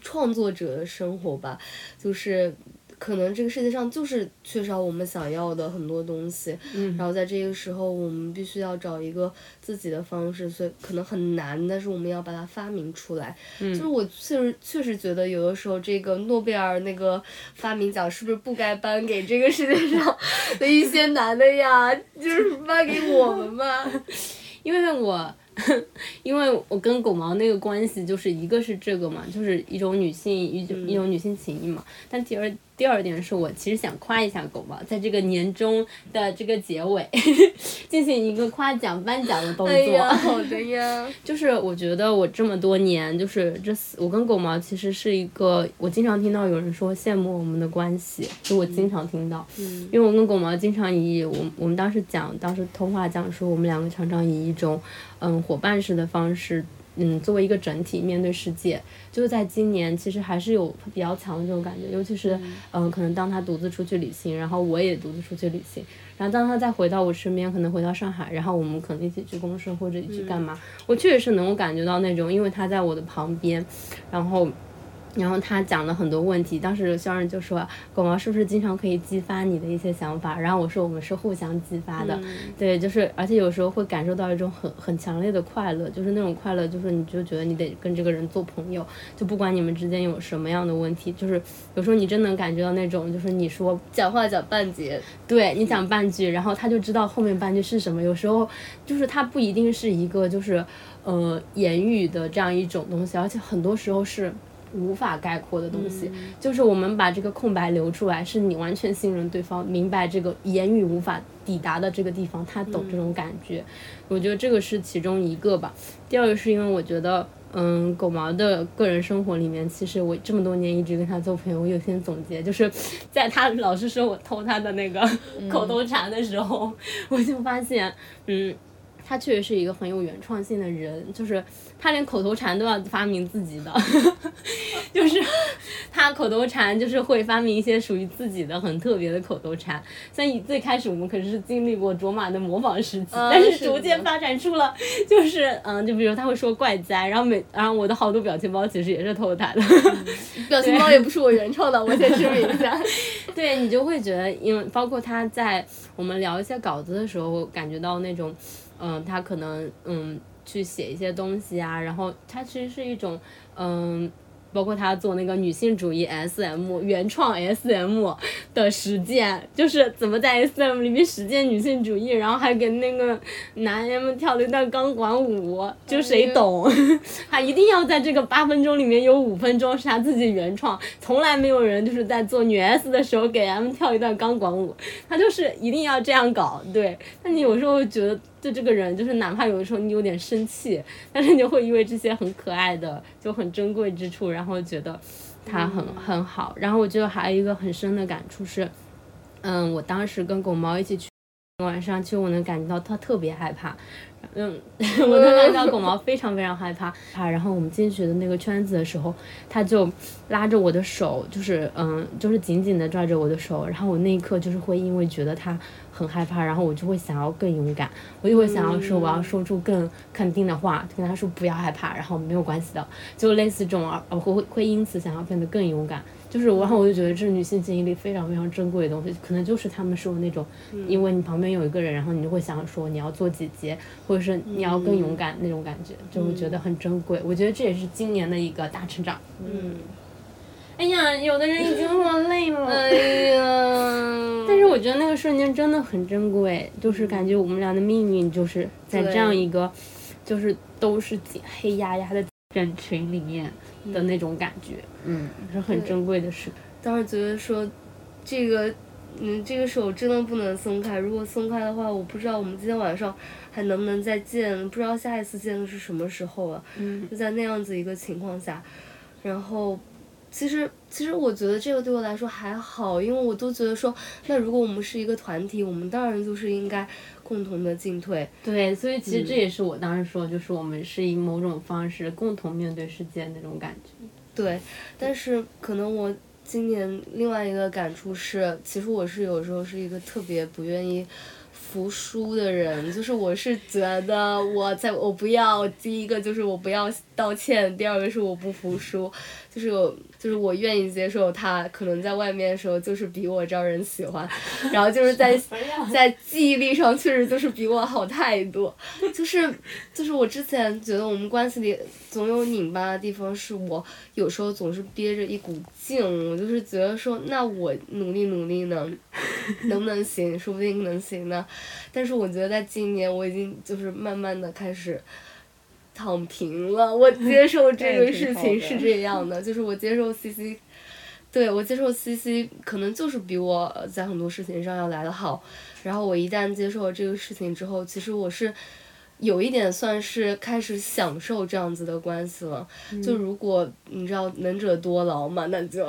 创作者的生活吧，就是。可能这个世界上就是缺少我们想要的很多东西，然后在这个时候，我们必须要找一个自己的方式，所以可能很难，但是我们要把它发明出来。就是我确实确实觉得，有的时候这个诺贝尔那个发明奖是不是不该颁给这个世界上的一些男的呀？就是颁给我们吧，<laughs> 因为我。<laughs> 因为我跟狗毛那个关系，就是一个是这个嘛，就是一种女性一种一种女性情谊嘛。但第二第二点是我其实想夸一下狗毛，在这个年终的这个结尾 <laughs> 进行一个夸奖颁奖的动作。哎呀，<laughs> 好的呀。就是我觉得我这么多年，就是这我跟狗毛其实是一个，我经常听到有人说羡慕我们的关系，就我经常听到。嗯。因为我跟狗毛经常以我我们当时讲当时通话讲说我们两个常常以一种。嗯，伙伴式的方式，嗯，作为一个整体面对世界，就是在今年其实还是有比较强的这种感觉，尤其是嗯，可能当他独自出去旅行，然后我也独自出去旅行，然后当他再回到我身边，可能回到上海，然后我们可能一起去公社或者一起干嘛，我确实是能够感觉到那种，因为他在我的旁边，然后。然后他讲了很多问题，当时肖任就说：“狗毛是不是经常可以激发你的一些想法？”然后我说：“我们是互相激发的，对，就是而且有时候会感受到一种很很强烈的快乐，就是那种快乐，就是你就觉得你得跟这个人做朋友，就不管你们之间有什么样的问题，就是有时候你真能感觉到那种，就是你说讲话讲半截，对你讲半句，然后他就知道后面半句是什么。有时候就是他不一定是一个就是呃言语的这样一种东西，而且很多时候是。”无法概括的东西，就是我们把这个空白留出来，是你完全信任对方，明白这个言语无法抵达的这个地方，他懂这种感觉。我觉得这个是其中一个吧。第二个是因为我觉得，嗯，狗毛的个人生活里面，其实我这么多年一直跟他做朋友，我有些总结，就是在他老是说我偷他的那个 <laughs> 口头禅的时候，我就发现，嗯，他确实是一个很有原创性的人，就是。他连口头禅都要发明自己的，<laughs> 就是他口头禅就是会发明一些属于自己的很特别的口头禅。所以最开始我们可是经历过卓玛的模仿时期，但是逐渐发展出了，就是嗯，就比如他会说怪哉，然后每然后我的好多表情包其实也是偷他的，表情包也不是我原创的，我先声明一下。<laughs> 对你就会觉得，因为包括他在我们聊一些稿子的时候，感觉到那种，嗯，他可能嗯。去写一些东西啊，然后他其实是一种，嗯。包括他做那个女性主义 S M 原创 S M 的实践，就是怎么在 S M 里面实践女性主义，然后还给那个男人们跳了一段钢管舞，就谁懂？<laughs> 他一定要在这个八分钟里面有五分钟是他自己原创，从来没有人就是在做女 S 的时候给 M 跳一段钢管舞，他就是一定要这样搞。对，那你有时候会觉得，就这个人就是哪怕有的时候你有点生气，但是你会因为这些很可爱的就很珍贵之处，然后。觉得他很很好，然后我觉得还有一个很深的感触是，嗯，我当时跟狗猫一起去晚上，其实我能感觉到它特别害怕，嗯，<laughs> 我的那条狗毛 <laughs> 非常非常害怕。啊，然后我们进去的那个圈子的时候，它就拉着我的手，就是嗯，就是紧紧的抓着我的手，然后我那一刻就是会因为觉得它。很害怕，然后我就会想要更勇敢，我就会想要说我要说出更肯定的话，跟他说不要害怕，然后没有关系的，就类似这种，我，会会因此想要变得更勇敢，就是然后我就觉得这是女性记忆力非常非常珍贵的东西，可能就是他们说的那种，因为你旁边有一个人，然后你就会想说你要做姐姐，或者是你要更勇敢那种感觉，就会觉得很珍贵。我觉得这也是今年的一个大成长。嗯。哎呀，有的人已经落泪了。哎呀！<laughs> 但是我觉得那个瞬间真的很珍贵，就是感觉我们俩的命运就是在这样一个，就是都是黑压压的人群里面的那种感觉，嗯，是很珍贵的事。当时觉得说，这个嗯，这个手真的不能松开。如果松开的话，我不知道我们今天晚上还能不能再见，不知道下一次见的是什么时候了。嗯，就在那样子一个情况下，然后，其实其实我觉得这个对我来说还好，因为我都觉得说，那如果我们是一个团体，我们当然就是应该共同的进退。对，所以其实这嗯也是我当时说，就是我们是以某种方式共同面对世界那种感觉。对，但是可能我今年另外一个感触是，其实我是有时候是一个特别不愿意服输的人，就是我是觉得我在我不要第一个就是我不要道歉，第二个是我不服输，就是有就是我愿意接受他可能在外面的时候就是比我招人喜欢，然后就是在 <laughs> 在记忆力上确实就是比我好太多，就是就是我之前觉得我们关系里总有拧巴的地方，是我有时候总是憋着一股劲，我就是觉得说，那我努力努力呢，能不能行？说不定能行呢。但是我觉得在今年，我已经就是慢慢的开始躺平了，我接受这个事情是这样的，就是我接受 C C。对我接受 C C 可能就是比我呃在很多事情上要来的好，然后我一旦接受了这个事情之后，其实我是有一点算是开始享受这样子的关系了。就如果你知道能者多劳嘛，那就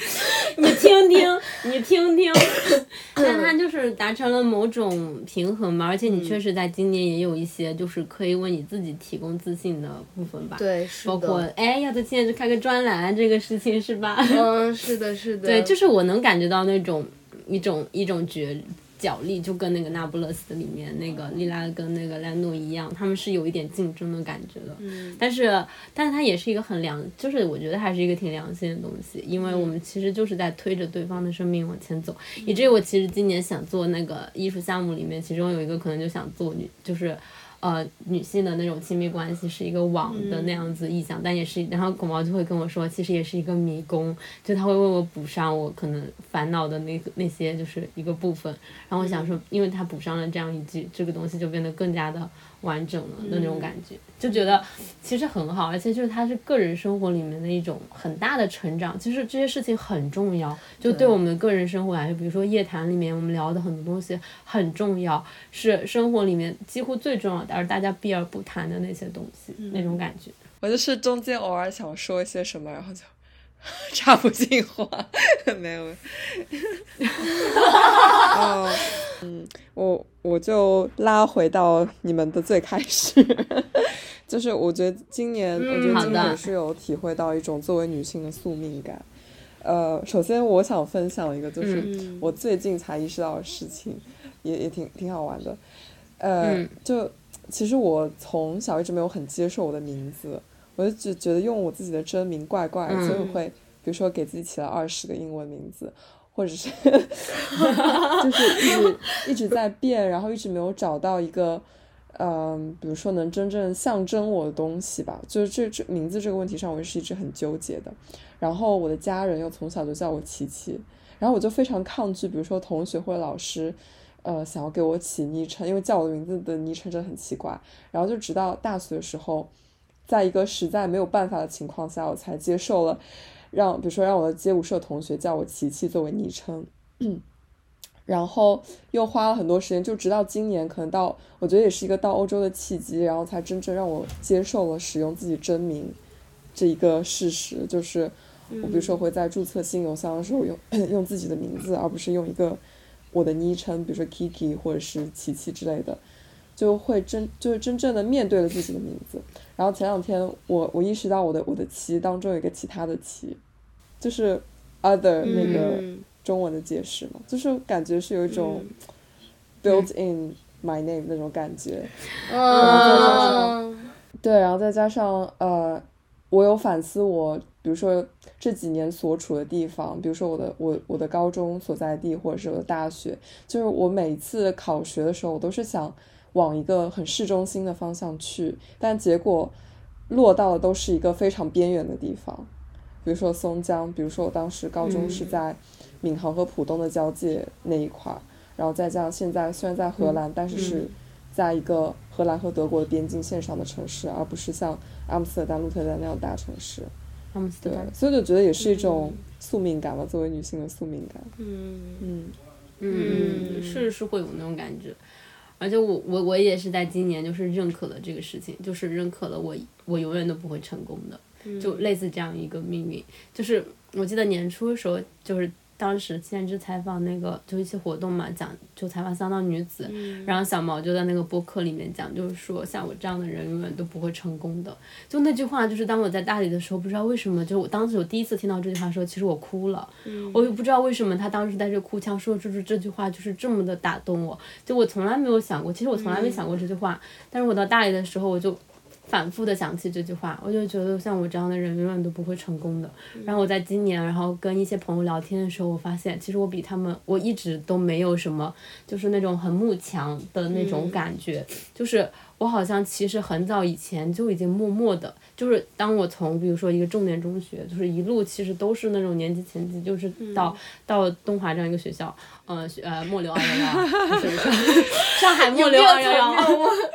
<laughs> 你听听，<laughs> 你听听，<coughs> 但他就是达成了某种平衡嘛，而且你确实在今年也有一些就是可以为你自己提供自信的部分吧。对，是包括的，哎，要在今年就开个专栏这个事情是吧？嗯，是的，是的，<laughs> 对，就是我能感觉到那种一种一种角角力，就跟那个那不勒斯里面那个莉拉跟那个兰诺一样，他们是有一点竞争的感觉的。嗯但是，但是它也是一个很良，就是我觉得还是一个挺良心的东西，因为我们其实就是在推着对方的生命往前走，以至于我其实今年想做那个艺术项目里面，其中有一个可能就想做女，就是。呃，女性的那种亲密关系是一个网的那样子意象，但也是，然后狗毛就会跟我说，其实也是一个迷宫，就他会为我补上我可能烦恼的那个那些就是一个部分，然后我想说，因为他补上了这样一句，这个东西就变得更加的完整了的那种感觉，就觉得其实很好，而且就是它是个人生活里面的一种很大的成长，其实这些事情很重要，就对我们的个人生活来说，比如说夜谈里面我们聊的很多东西很重要，是生活里面几乎最重要的，而大家避而不谈的那些东西，那种感觉。我就是中间偶尔想说一些什么，然后就 <laughs> 插不进话，没有。哦，嗯，我我就拉回到你们的最开始，<laughs> 就是我觉得今年，我觉得今年是有体会到一种作为女性的宿命感。呃，首先我想分享一个，就是嗯我最近才意识到的事情，也也挺挺好玩的。呃，嗯就其实我从小一直没有很接受我的名字，我就只觉得用我自己的真名怪怪所以我会比如说给自己起了二十个英文名字，或者是 <laughs> 就是一直一直在变，然后一直没有找到一个。嗯，比如说能真正象征我的东西吧，就是这这名字这个问题上，我是一直很纠结的。然后我的家人又从小就叫我琪琪，然后我就非常抗拒，比如说同学或者老师，呃，想要给我起昵称，因为叫我的名字的昵称真的很奇怪。然后就直到大学的时候，在一个实在没有办法的情况下，我才接受了让，比如说让我的街舞社同学叫我琪琪作为昵称。<clears throat> 然后又花了很多时间，就直到今年，可能到我觉得也是一个到欧洲的契机，然后才真正让我接受了使用自己真名这一个事实，就是我比如说会在注册新邮箱的时候用 <coughs> 用自己的名字，而不是用一个我的昵称，比如说 Kiki 或者是琪琪之类的，就会真就是真正的面对了自己的名字。然后前两天我我意识到我的我的其当中有一个其他的其，就是 other 那个。嗯中文的解释嘛，就是感觉是有一种嗯 built in my name 那种感觉。嗯对，然后再加上呃，我有反思我，比如说这几年所处的地方，比如说我的我我的高中所在地，或者是我的大学，就是我每次考学的时候，我都是想往一个很市中心的方向去，但结果落到的都是一个非常边缘的地方，比如说松江，比如说我当时高中是在闵行和浦东的交界那一块儿，然后再加上现在虽然在荷兰，但是是在一个荷兰和德国的边境线上的城市，而不是像阿姆斯特丹、鹿特丹那样大城市。阿姆斯特对丹，，所以就觉得也是一种宿命感吧，作为女性的宿命感。嗯嗯，嗯，嗯是是会有那种感觉。而且我我我也是在今年就是认可了这个事情，就是认可了我我永远都不会成功的，就类似这样一个命运。就是我记得年初的时候，就是当时限制采访那个就一些活动嘛，讲就采访三道女子，然后小毛就在那个播客里面讲，就是说像我这样的人永远都不会成功的。就那句话，就是当我在大理的时候，不知道为什么，就我当时我第一次听到这句话的时候，其实我哭了。我也不知道为什么他当时带着哭腔说出这句话，就是这么的打动我。就我从来没有想过，其实我从来没想过这句话，但是我到大理的时候，我就反复的想起这句话，我就觉得像我这样的人永远都不会成功的。然后我在今年，然后跟一些朋友聊天的时候，我发现其实我比他们，我一直都没有什么，就是那种很慕强的那种感觉，就是我好像其实很早以前就已经默默的，就是当我从比如说一个重点中学，就是一路其实都是那种年级前几，就是到、到东华这样一个学校，呃学呃末流二幺幺，<laughs> 不是不是上海末流二幺幺，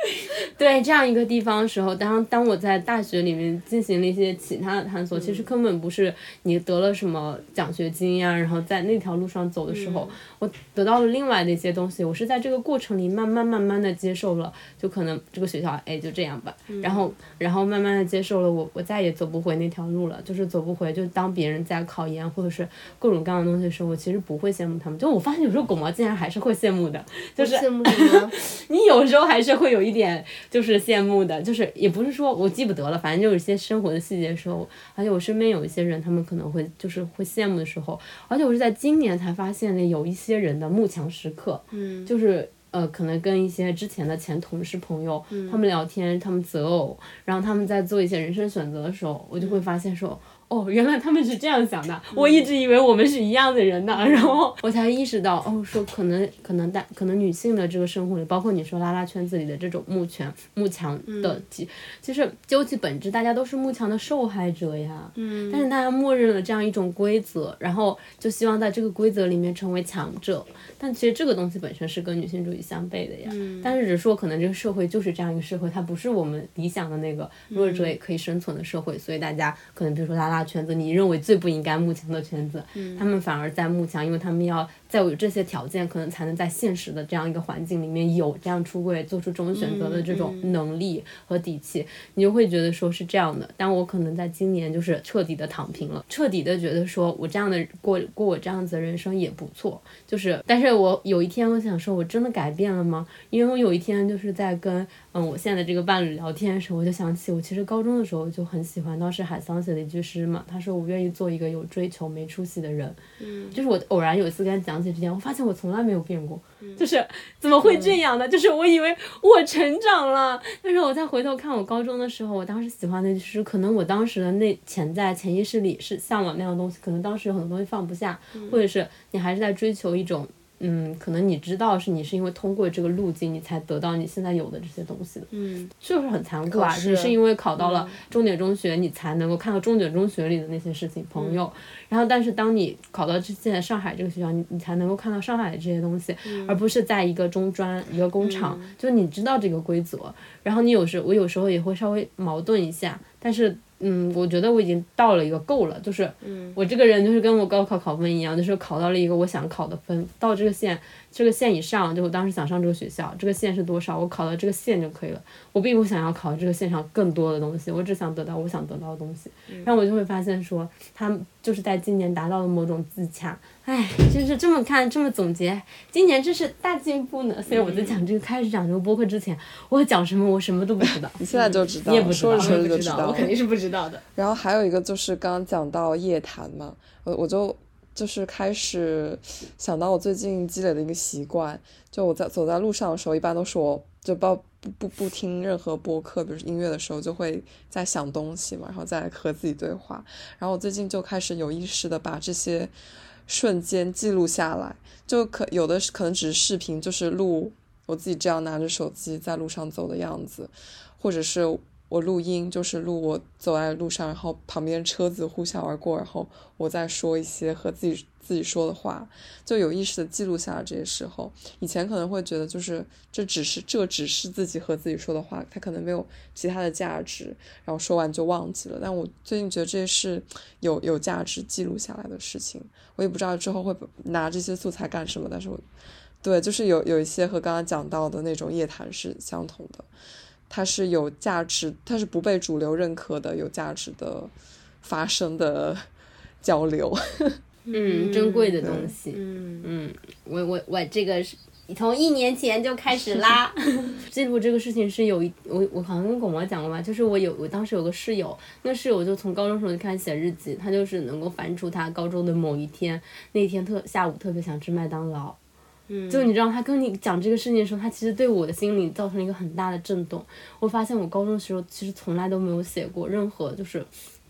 <laughs> 对这样一个地方的时候，当当我在大学里面进行了一些其他的探索，其实根本不是你得了什么奖学金呀、然后在那条路上走的时候，我得到了另外的一些东西。我是在这个过程里慢慢慢慢的接受了，就可能这个学校哎就这样吧，然后然后慢慢的接受了我我再也走不回那条路了，就是走不回，就当别人在考研或者是各种各样的东西的时候，我其实不会羡慕他们。就我发现有时候狗毛竟然还是会羡慕的，就是羡慕什么？<laughs> 你有时候还是会有一点就是羡慕的，就是也不是说我记不得了，反正就有一些生活的细节的时候，而且我身边有一些人，他们可能会就是会羡慕的时候，而且我是在今年才发现的，有一些人的慕强时刻，嗯，就是呃，可能跟一些之前的前同事朋友，他们聊天，他们择偶，然后他们在做一些人生选择的时候，我就会发现说。哦，原来他们是这样想的，我一直以为我们是一样的人呢，然后我才意识到，哦，说可能可能大可能女性的这个生活里，包括你说拉拉圈子里的这种慕权慕强的，其其实究其本质，大家都是慕强的受害者呀，嗯，但是大家默认了这样一种规则，然后就希望在这个规则里面成为强者。但其实这个东西本身是跟女性主义相悖的呀。嗯。但是只是说，可能这个社会就是这样一个社会，它不是我们理想的那个弱者也可以生存的社会，所以大家可能比如说拉拉圈子，你认为最不应该慕强的圈子，他们反而在慕强，因为他们要在我有这些条件，可能才能在现实的这样一个环境里面有这样出柜、做出这种选择的这种能力和底气，你就会觉得说是这样的。但我可能在今年就是彻底的躺平了，彻底的觉得说我这样的过过我这样子的人生也不错。就是，但是我有一天我想说，我真的改变了吗？因为我有一天就是在跟嗯我现在的这个伴侣聊天的时候，我就想起我其实高中的时候就很喜欢当时海桑写的一句诗嘛，他说我愿意做一个有追求没出息的人。嗯，就是我偶然有一次跟他讲起这点，我发现我从来没有变过，就是怎么会这样呢？就是我以为我成长了，但是我再回头看我高中的时候，我当时喜欢的就是，可能我当时的那潜在潜意识里是向往那样东西，可能当时有很多东西放不下，或者是你还是在追求一种。嗯，可能你知道是你是因为通过这个路径，你才得到你现在有的这些东西的，嗯，就是很残酷啊！你是因为考到了重点中学，你才能够看到重点中学里的那些事情，朋友。然后，但是当你考到这现在上海这个学校，你你才能够看到上海的这些东西，而不是在一个中专、一个工厂，就你知道这个规则。然后你有时我有时候也会稍微矛盾一下，但是嗯，我觉得我已经到了一个够了，就是我这个人就是跟我高考考分一样，就是考到了一个我想考的分，到这个线这个线以上，就我当时想上这个学校，这个线是多少，我考到这个线就可以了。我并不想要考这个线上更多的东西，我只想得到我想得到的东西。然后我就会发现说，他就是在今年达到了某种自洽。唉，就是这么看，这么总结，今年真是大进步呢。所以我在讲这个开始讲这个播客之前，我讲什么我什么都不知道。你现在就知道，你也不知道，说着说我也不知道。我肯定是不知道的。然后还有一个就是刚刚讲到夜谈嘛，我我就就是开始想到我最近积累的一个习惯，就我在走在路上的时候，一般都是我就不不不不听任何播客，比如音乐的时候，就会在想东西嘛，然后再和自己对话。然后我最近就开始有意识的把这些瞬间记录下来，就可有的可能只是视频，就是录我自己这样拿着手机在路上走的样子，或者是我录音就是录我走在路上，然后旁边车子呼啸而过，然后我在说一些和自己自己说的话，就有意识的记录下来这些时候。以前可能会觉得就是这只是这只是自己和自己说的话，它可能没有其他的价值，然后说完就忘记了。但我最近觉得这是有有价值记录下来的事情。我也不知道之后会拿这些素材干什么，但是我对就是有有一些和刚刚讲到的那种夜谈是相同的。它是有价值，它是不被主流认可的，有价值的发生的 <laughs> 交流，嗯，珍贵的东西，嗯嗯，我我我这个是从一年前就开始啦，<laughs> <laughs> 记录这个事情是有一我我好像跟狗毛讲过吧，就是我有我当时有个室友，那室友就从高中时候就开始写日记，他就是能够翻出他高中的某一天，那天特下午特别想吃麦当劳。就你知道，他跟你讲这个事情的时候，他其实对我的心里造成了一个很大的震动。我发现我高中的时候其实从来都没有写过任何就是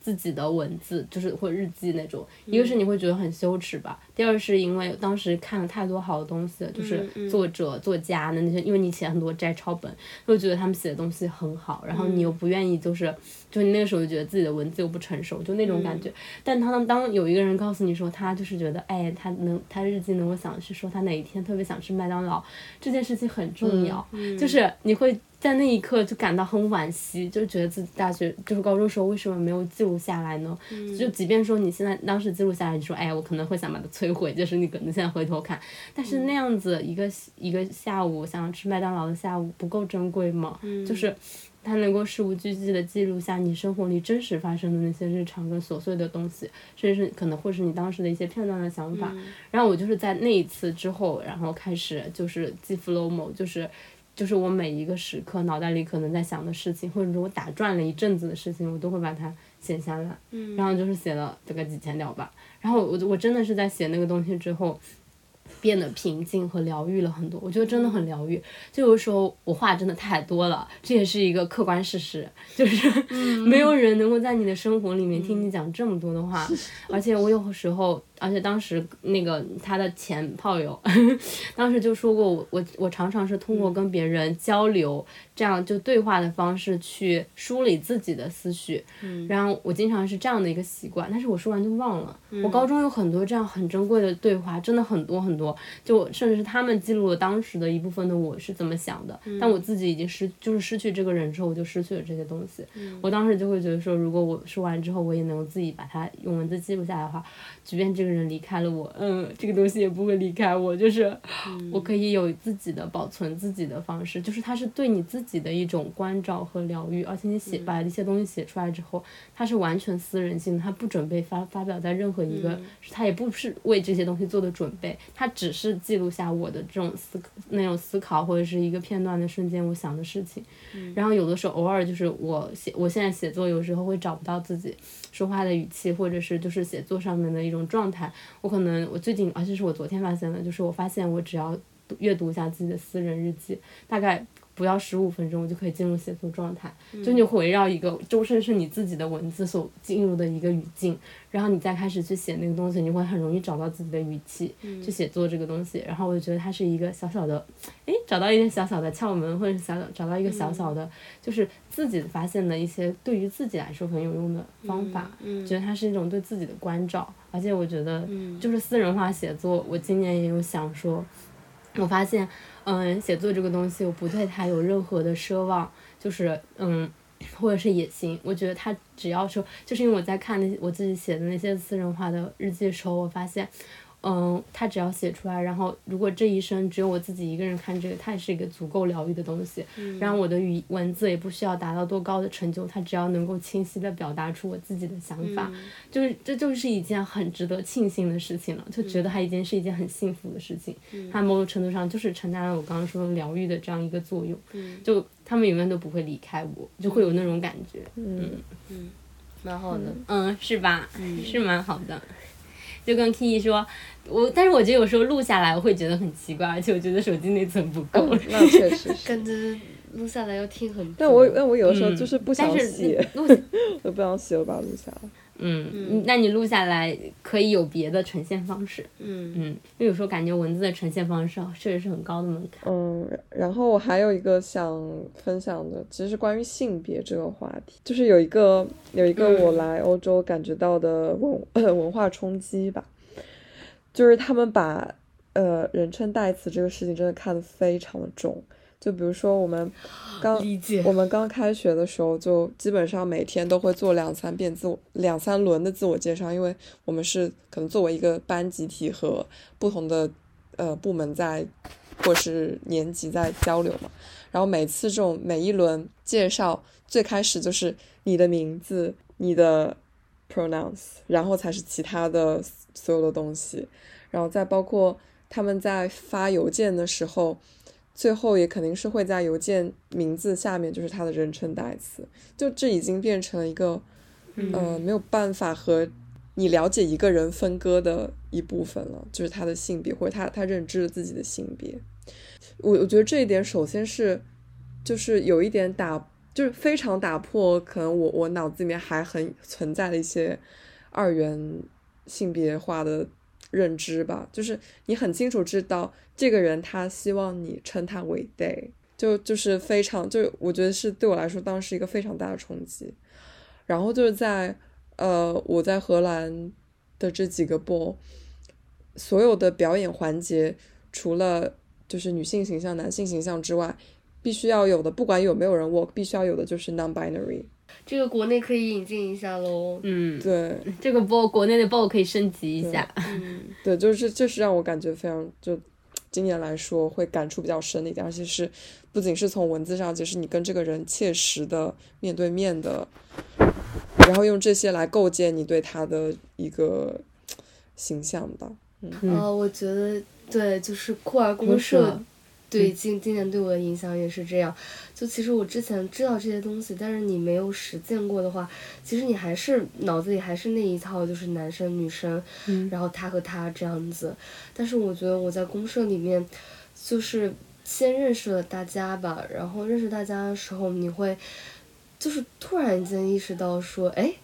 自己的文字，就是或日记那种。一个是你会觉得很羞耻吧，第二是因为当时看了太多好的东西，就是作者作家的那些，因为你写很多摘抄本，会觉得他们写的东西很好，然后你又不愿意就是。就你那个时候就觉得自己的文字又不成熟，就那种感觉。但他当有一个人告诉你说他就是觉得，哎，他能他日记能够想去说他哪一天特别想吃麦当劳，这件事情很重要。就是你会在那一刻就感到很惋惜，就觉得自己大学就是高中时候为什么没有记录下来呢？就即便说你现在当时记录下来，你说哎，我可能会想把它摧毁，就是你可能现在回头看，但是那样子一个一个下午想要吃麦当劳的下午不够珍贵吗？就是。它能够事无巨细的记录下你生活里真实发生的那些日常跟琐碎的东西，甚至是可能会是你当时的一些片段的想法。然后我就是在那一次之后，然后开始就是记 flow mo，就是就是我每一个时刻脑袋里可能在想的事情，或者说我打转了一阵子的事情，我都会把它写下来。然后就是写了大概几千条吧。然后我我真的是在写那个东西之后。变得平静和疗愈了很多，我觉得真的很疗愈。就有时候我话真的太多了，这也是一个客观事实，就是 <laughs> 没有人能够在你的生活里面听你讲这么多的话，<laughs> 而且我有时候。而且当时那个他的前炮友，<laughs> 当时就说过我我我常常是通过跟别人交流，这样就对话的方式去梳理自己的思绪。嗯，然后我经常是这样的一个习惯，但是我说完就忘了。我高中有很多这样很珍贵的对话，真的很多很多，就甚至是他们记录了当时的一部分的我是怎么想的。但我自己已经失就是失去这个人之后，我就失去了这些东西。我当时就会觉得说，如果我说完之后，我也能自己把它用文字记录下来的话，即便这个。人离开了我，嗯，这个东西也不会离开我，就是我可以有自己的保存自己的方式，就是它是对你自己的一种关照和疗愈，而且你写把一些东西写出来之后，它是完全私人性的，它不准备发发表在任何一个，它也不是为这些东西做的准备，它只是记录下我的这种思那种思考或者是一个片段的瞬间我想的事情，然后有的时候偶尔就是我写我现在写作有时候会找不到自己说话的语气，或者是就是写作上面的一种状态。我可能我最近，而且是我昨天发现的，就是我发现我只要阅读一下自己的私人日记，大概。不要十五分钟，我就可以进入写作状态。就你围绕一个周身是你自己的文字所进入的一个语境，然后你再开始去写那个东西，你会很容易找到自己的语气去写作这个东西。然后我就觉得它是一个小小的，哎，找到一点小小的窍门，或者是小小找到一个小小的，就是自己发现的一些对于自己来说很有用的方法。觉得它是一种对自己的关照，而且我觉得就是私人化写作，我今年也有想说，我发现。嗯，写作这个东西，我不对它有任何的奢望，就是嗯，或者是野心。我觉得它只要说，就是因为我在看那些我自己写的那些私人化的日记的时候，我发现。嗯，他只要写出来，然后如果这一生只有我自己一个人看这个，它也是一个足够疗愈的东西。然后我的语文字也不需要达到多高的成就，它只要能够清晰的表达出我自己的想法，就是这就是一件很值得庆幸的事情了。就觉得它已经是一件很幸福的事情。它某种程度上就是承担了我刚刚说的疗愈的这样一个作用。就他们永远都不会离开我，就会有那种感觉。嗯嗯，蛮好的。嗯，是吧？是蛮好的。就跟 Key 说，我但是我觉得有时候录下来我会觉得很奇怪，而且我觉得手机内存不够。那确实 <laughs> 是。感觉录下来要听很。但我但我有的时候就是不想写，<laughs> 我不想写，我把它录下来。嗯，那你录下来可以有别的呈现方式。嗯嗯，因为有时候感觉文字的呈现方式确实是很高的门槛。嗯，然后我还有一个想分享的，其实是关于性别这个话题，就是有一个有一个我来欧洲感觉到的文、<coughs> 文化冲击吧，就是他们把呃人称代词这个事情真的看得非常的重。就比如说我们刚我们刚开学的时候，就基本上每天都会做两三遍自我两三轮的自我介绍，因为我们是可能作为一个班集体和不同的呃部门在或是年级在交流嘛。然后每次这种每一轮介绍，最开始就是你的名字、你的 pronouns，然后才是其他的所有的东西，然后再包括他们在发邮件的时候。最后也肯定是会在邮件名字下面就是他的人称代词，就这已经变成了一个，呃，没有办法和你了解一个人分割的一部分了，就是他的性别或者他他认知了自己的性别。我我觉得这一点首先是，就是有一点打，就是非常打破可能我我脑子里面还很存在的一些二元性别化的。认知吧，就是你很清楚知道这个人他希望你称他为 they，就就是非常就我觉得是对我来说当时一个非常大的冲击。然后就是在呃我在荷兰的这几个波，所有的表演环节除了就是女性形象、男性形象之外，必须要有的，不管有没有人 work，必须要有的就是 non-binary。这个国内可以引进一下喽。嗯，对，这个包国内的包可以升级一下。嗯，对，就是这是让我感觉非常就今年来说会感触比较深的一点，而且是不仅是从文字上，就是你跟这个人切实的面对面的，然后用这些来构建你对他的一个形象吧。嗯啊，我觉得对，就是酷儿公社。对，今今年对我的影响也是这样。就其实我之前知道这些东西，但是你没有实践过的话，其实你还是脑子里还是那一套，就是男生女生，然后他和他这样子。但是我觉得我在公社里面，就是先认识了大家吧，然后认识大家的时候，你会就是突然间意识到说，哎，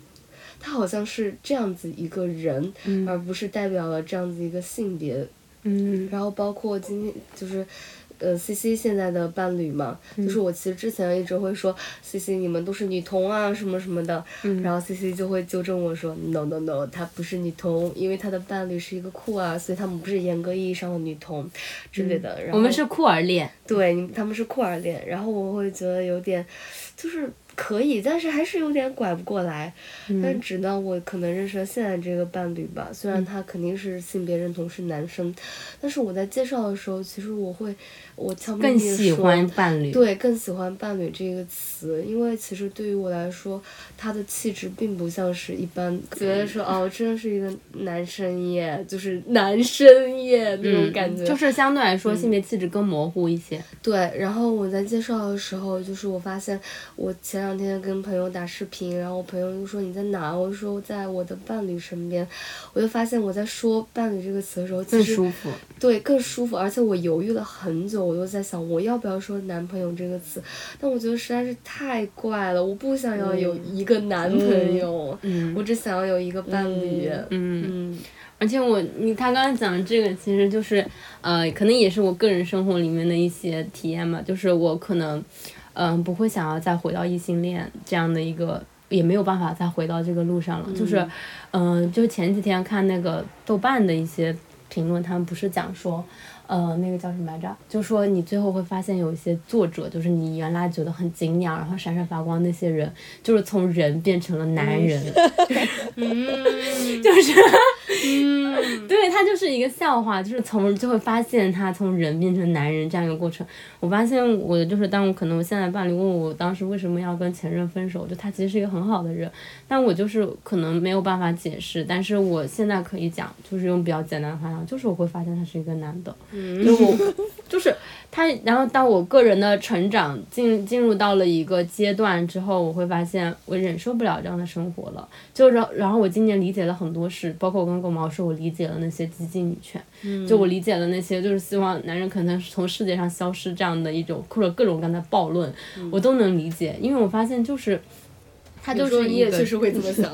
他好像是这样子一个人，而不是代表了这样子一个性别。嗯，然后包括今天就是。呃，C C 现在的伴侣嘛，就是我其实之前一直会说 C C 你们都是女同啊什么什么的，然后 C C 就会纠正我说 No No No，她不是女同，因为她的伴侣是一个酷儿，所以他们不是严格意义上的女同之类的。然后我们是酷儿恋，对，他们是酷儿恋，然后我会觉得有点，就是可以，但是还是有点拐不过来。但直到我可能认识了现在这个伴侣吧，虽然他肯定是性别认同是男生，但是我在介绍的时候，其实我会。我更喜欢伴侣，对，更喜欢伴侣这个词，因为其实对于我来说，他的气质并不像是一般觉得说哦，真的是一个男生耶，就是男生耶那种感觉，就是相对来说性别气质更模糊一些。对，然后我在介绍的时候，就是我发现我前两天跟朋友打视频，然后我朋友就说你在哪？我说在我的伴侣身边，我就发现我在说伴侣这个词的时候，更舒服，对，更舒服，而且我犹豫了很久。我就在想，我要不要说男朋友这个词？但我觉得实在是太怪了，我不想要有一个男朋友，我只想要有一个伴侣。嗯嗯，而且我你他刚才讲的这个，其实就是呃，可能也是我个人生活里面的一些体验吧，就是我可能嗯不会想要再回到异性恋这样的一个，也没有办法再回到这个路上了。就是嗯，就前几天看那个豆瓣的一些评论，他们不是讲说。呃，那个叫什么来着？就说你最后会发现有一些作者，就是你原来觉得很敬仰，然后闪闪发光那些人，就是从人变成了男人。<laughs> 嗯，就是，嗯，<laughs> 对他就是一个笑话，就是从就会发现他从人变成男人这样一个过程。我发现我就是当我可能我现在伴侣问我当时为什么要跟前任分手，就他其实是一个很好的人，但我就是可能没有办法解释，但是我现在可以讲，就是用比较简单的话讲，就是我会发现他是一个男的。就我，就是他，然后当我个人的成长进进入到了一个阶段之后，我会发现我忍受不了这样的生活了。就然然后我今年理解了很多事，包括我跟狗毛说，我理解了那些激进女权，就我理解了那些就是希望男人可能从世界上消失这样的一种或者各种各样的暴论，我都能理解，因为我发现就是。他就是你也确实会这么 <laughs> 想，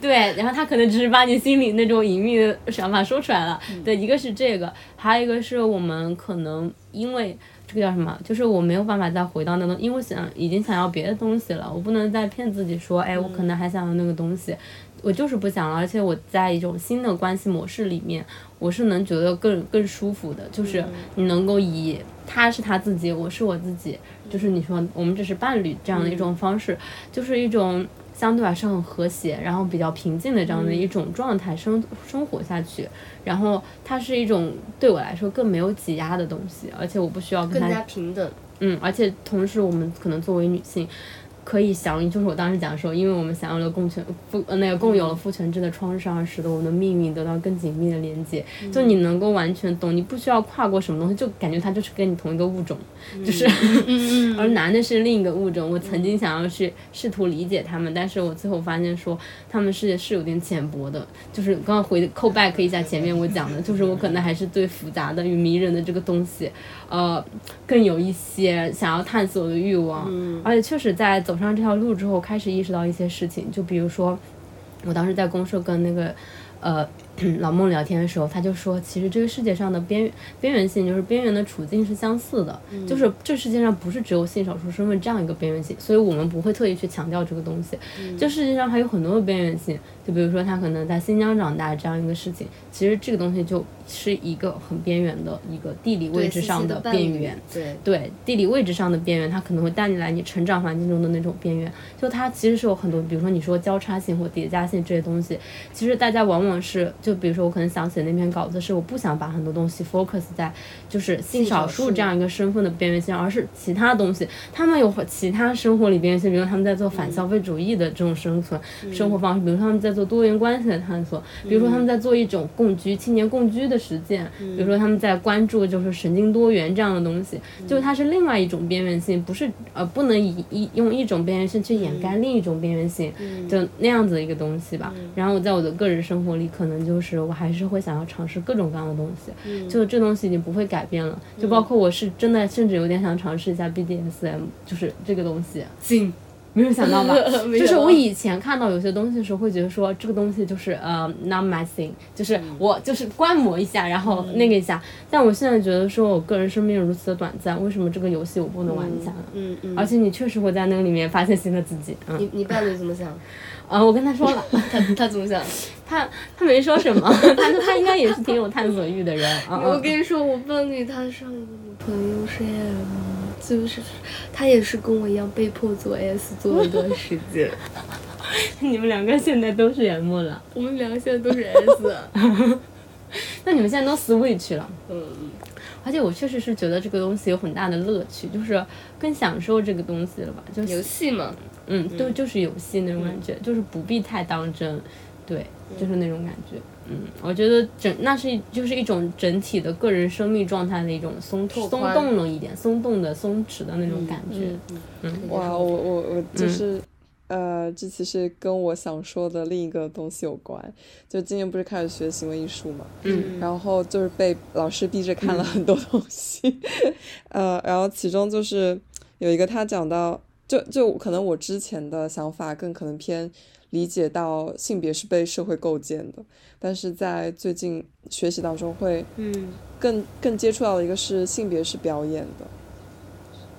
对，然后他可能只是把你心里那种隐秘的想法说出来了。对，一个是这个，还有一个是我们可能因为这个叫什么，就是我没有办法再回到那个，因为想已经想要别的东西了，我不能再骗自己说，哎，我可能还想要那个东西，我就是不想了。而且我在一种新的关系模式里面，我是能觉得更更舒服的，就是你能够以他是他自己，我是我自己。就是你说我们只是伴侣这样的一种方式，就是一种相对来说很和谐，然后比较平静的这样的一种状态生生活下去。然后它是一种对我来说更没有挤压的东西，而且我不需要更加平等。嗯，而且同时我们可能作为女性。可以想，就是我当时讲说，因为我们享有了共权父呃那个共有了父权制的创伤，使得我们的命运得到更紧密的连接。就你能够完全懂，你不需要跨过什么东西，就感觉他就是跟你同一个物种，就是，<laughs> 而男的是另一个物种。我曾经想要去试图理解他们，但是我最后发现说他们是是有点浅薄的。就是刚刚回扣 back 一下前面我讲的，就是我可能还是对复杂的与迷人的这个东西，呃，更有一些想要探索的欲望。而且确实在走。上这条路之后，开始意识到一些事情，就比如说，我当时在公社跟那个，呃。老孟聊天的时候，他就说，其实这个世界上的边边缘性，就是边缘的处境是相似的，就是这世界上不是只有性少数身份这样一个边缘性，所以我们不会特意去强调这个东西。这世界上还有很多的边缘性，就比如说他可能在新疆长大这样一个事情，其实这个东西就是一个很边缘的一个地理位置上的边缘。对对，地理位置上的边缘，它可能会带你来你成长环境中的那种边缘。就它其实是有很多，比如说你说交叉性或叠加性这些东西，其实大家往往是就。就比如说，我可能想写那篇稿子，是我不想把很多东西 focus 在就是性少数这样一个身份的边缘性，而是其他东西。他们有其他生活里边缘性，比如他们在做反消费主义的这种生存生活方式，比如他们在做多元关系的探索，比如说他们在做一种共居青年共居的实践，比如说他们在关注就是神经多元这样的东西，就是它是另外一种边缘性，不是呃不能以一用一种边缘性去掩盖另一种边缘性，就那样子的一个东西吧。然后我在我的个人生活里，可能就。是，我还是会想要尝试各种各样的东西，就这东西已经不会改变了。就包括我是真的，甚至有点想尝试一下 BDSM，就是这个东西。行，<laughs> 没有想到吧？<laughs> 就是我以前看到有些东西的时候，会觉得说这个东西就是呃 not my thing，就是我就是观摩一下，然后那个一下。但我现在觉得说，我个人生命如此的短暂，为什么这个游戏我不能玩一下呢？嗯嗯。而且你确实会在那个里面发现新的自己。你你伴侣怎么想？啊，我跟他说了，<laughs> 他 <laughs> 他怎么想？他他没说什么，他他应该也是挺有探索欲的人啊。我跟你说，我伴侣他上一个女朋友是 M，就是他也是跟我一样被迫做 S 做了一段时间。<laughs> 你们两个现在都是 M 了？我们两个现在都是 S。那你们现在都 Switch 了？嗯。而且我确实是觉得这个东西有很大的乐趣，就是更享受这个东西了吧？就游戏嘛。嗯，都就是游戏那种感觉，就是不必太当真，对，就是那种感觉。嗯，我觉得整那是就是一种整体的个人生命状态的一种松松动了一点，松动的松弛的那种感觉。嗯，哇，我我我就是，呃，这其实跟我想说的另一个东西有关。就今年不是开始学行为艺术嘛，嗯，然后就是被老师逼着看了很多东西，<laughs> 呃，然后其中就是有一个他讲到。就就可能我之前的想法更可能偏理解到性别是被社会构建的，但是在最近学习当中会，嗯，更更接触到的一个是性别是表演的，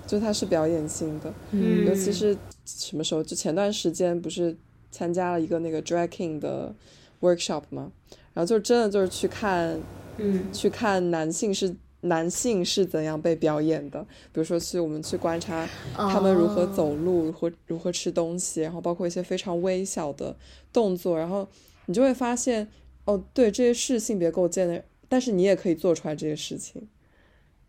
就它是表演性的，嗯，尤其是什么时候？就前段时间不是参加了一个那个 drag king 的 workshop 吗？然后就真的就是去看，嗯，去看男性是。男性是怎样被表演的？比如说，去我们去观察他们如何走路，如何如何吃东西，然后包括一些非常微小的动作，然后你就会发现，哦，对，这些是性别构建的，但是你也可以做出来这些事情，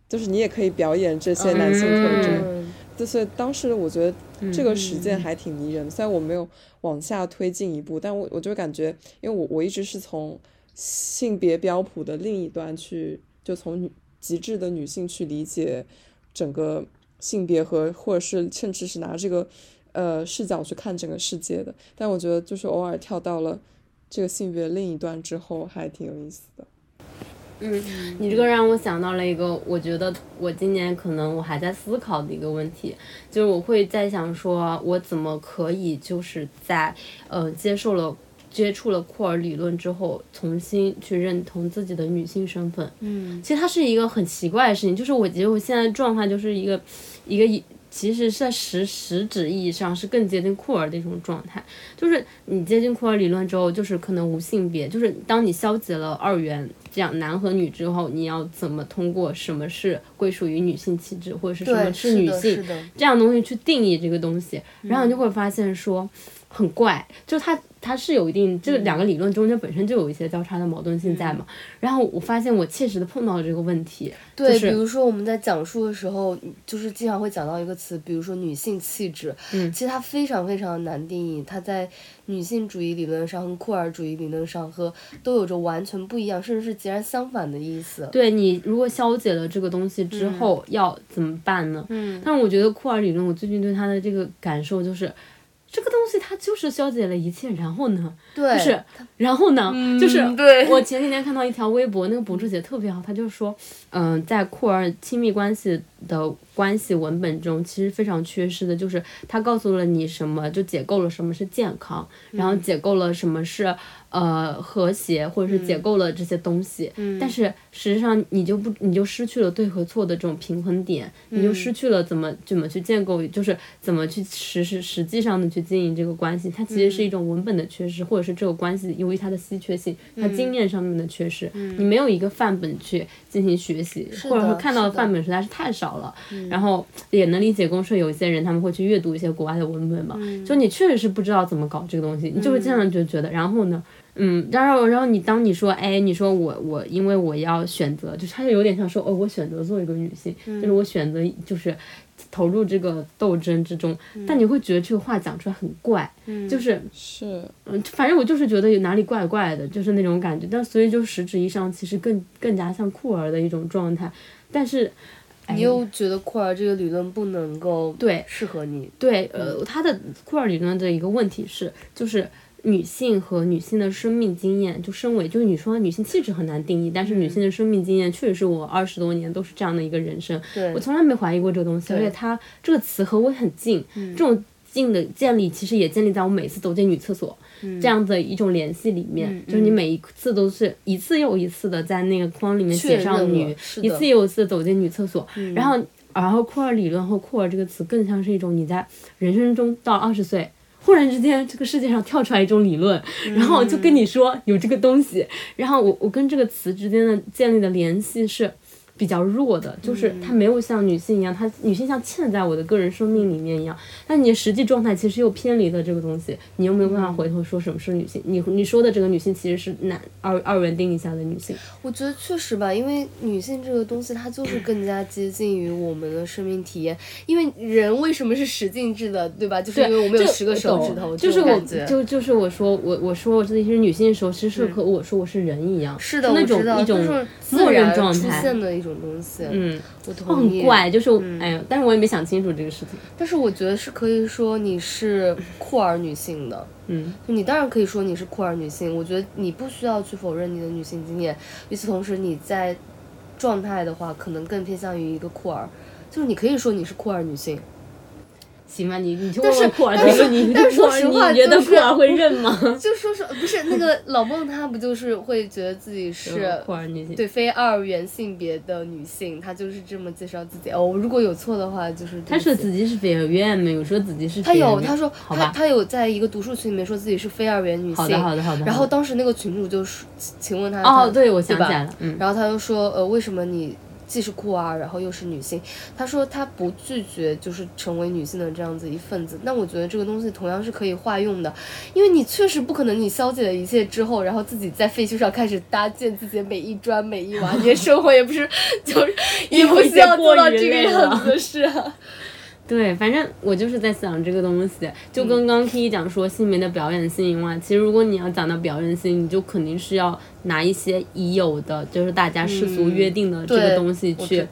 就是你也可以表演这些男性特征。就是当时我觉得这个实践还挺迷人，虽然我没有往下推进一步，但我我就感觉，因为我我一直是从性别标谱的另一端去，就从女。极致的女性去理解整个性别和，或者是甚至是拿这个呃视角去看整个世界的，但我觉得就是偶尔跳到了这个性别另一端之后，还挺有意思的。嗯，你这个让我想到了一个，我觉得我今年可能我还在思考的一个问题，就是我会在想说，我怎么可以就是在呃接受了接触了库尔理论之后，重新去认同自己的女性身份。嗯，其实它是一个很奇怪的事情，就是我觉得我现在状态就是一个一个以。其实是在实实质意义上是更接近库尔的一种状态，就是你接近库尔理论之后，就是可能无性别，就是当你消解了二元这样男和女之后，你要怎么通过什么是归属于女性气质，或者是什么，是女性这样东西去定义这个东西，然后你就会发现说很怪，就它它是有一定这两个理论中间本身就有一些交叉的矛盾性在嘛，然后我发现我切实的碰到了这个问题，对，就是比如说我们在讲述的时候，就是经常会讲到一个词，比如说女性气质，嗯。其实它非常非常难定义，它在女性主义理论上和库尔主义理论上和都有着完全不一样，甚至是截然相反的意思。对你如果消解了这个东西之后、要怎么办呢？嗯，但是我觉得库尔理论，我最近对它的这个感受就是，这个东西它就是消解了一切，然后呢，对，就是然后呢，嗯就是对。我前几天看到一条微博，那个博主写的特别好，他就说，嗯、在库尔亲密关系的关系文本中，其实非常缺失的就是他告诉了你什么，就解构了什么是健康，然后解构了什么是呃和谐，或者是解构了这些东西。但是实际上你就不你就失去了对和错的这种平衡点，你就失去了怎么怎么去建构，就是怎么去实实实际上的去经营这个关系。它其实是一种文本的缺失，或者是这个关系由于它的稀缺性，它经验上面的缺失，你没有一个范本去进行学习，或者说看到的范本实在是太少了。然后也能理解公社有一些人他们会去阅读一些国外的文本嘛，就你确实是不知道怎么搞这个东西，你就会经常就觉得，然后呢？嗯，然后，然后你当你说，哎，你说我我因为我要选择，就是他就有点像说，哦，我选择做一个女性，就是我选择就是投入这个斗争之中，但你会觉得这个话讲出来很怪，就是是嗯，反正我就是觉得有哪里怪怪的，就是那种感觉。但所以就实质意义上，其实更更加像酷儿的一种状态。但是，哎。你又觉得库尔这个理论不能够对。适合你，对，呃，他的库尔理论的一个问题是，就是女性和女性的生命经验，就身为就是你说女性气质很难定义，但是女性的生命经验确实是我二十多年都是这样的一个人生，对。我从来没怀疑过这个东西，而且它这个词和我很近，这种近的建立其实也建立在我每次走进女厕所。这样的一种联系里面，就是你每一次都是一次又一次的在那个框里面写上女一次又一次地走进女厕所，然后然后库尔理论和库尔这个词更像是一种你在人生中到二十岁。忽然之间，这个世界上跳出来一种理论，然后就跟你说有这个东西，然后我我跟这个词之间的建立的联系是比较弱的，就是它没有像女性一样，它女性像嵌在我的个人生命里面一样，但你的实际状态其实又偏离了这个东西，你又没有办法回头说什么是女性，你你说的这个女性其实是男二二元定义下的女性，我觉得确实吧，因为女性这个东西，它就是更加接近于我们的生命体验。因为人为什么是十进制的，对吧？就是因为我们有十个手指头，就是我。就就是我说我我说我自己是女性的时候，其实是和我说我是人一样，是的，那种一种默认状态，种东西。嗯，我哦同意。很怪，就是我哎呀，但是我也没想清楚这个事情，但是我觉得是可以说你是酷儿女性的。嗯，就你当然可以说你是酷儿女性，我觉得你不需要去否认你的女性经验。与此同时，你在状态的话，可能更偏向于一个酷儿，就是你可以说你是酷儿女性。行吧，你你就但是问问库尔但是这个，你但是说实话你觉得就是库尔会认吗？<laughs> 就说说不是那个老孟，他不就是会觉得自己是库尔女性，对非二元性别的女性，他就是这么介绍自己。哦，如果有错的话，就是他说自己是非二元，没有说自己是他有，他说，他他有在一个读书群里面说自己是非二元女性。好的好的好的，然后当时那个群主就说，请问他哦，他对，我想吧起来了，嗯，然后他就说，呃，为什么你既是酷儿，然后又是女性？她说她不拒绝就是成为女性的这样子一份子。那我觉得这个东西同样是可以化用的，因为你确实不可能你消解了一切之后，然后自己在废墟上开始搭建自己的每一砖每一瓦，你的生活也不是就是也不需要做到这个样子的事啊。对，反正我就是在想这个东西，就嗯。跟刚 K 讲说性别的表演性以外，其实如果你要讲到表演性，你就肯定是要拿一些已有的，就是大家世俗约定的这个东西去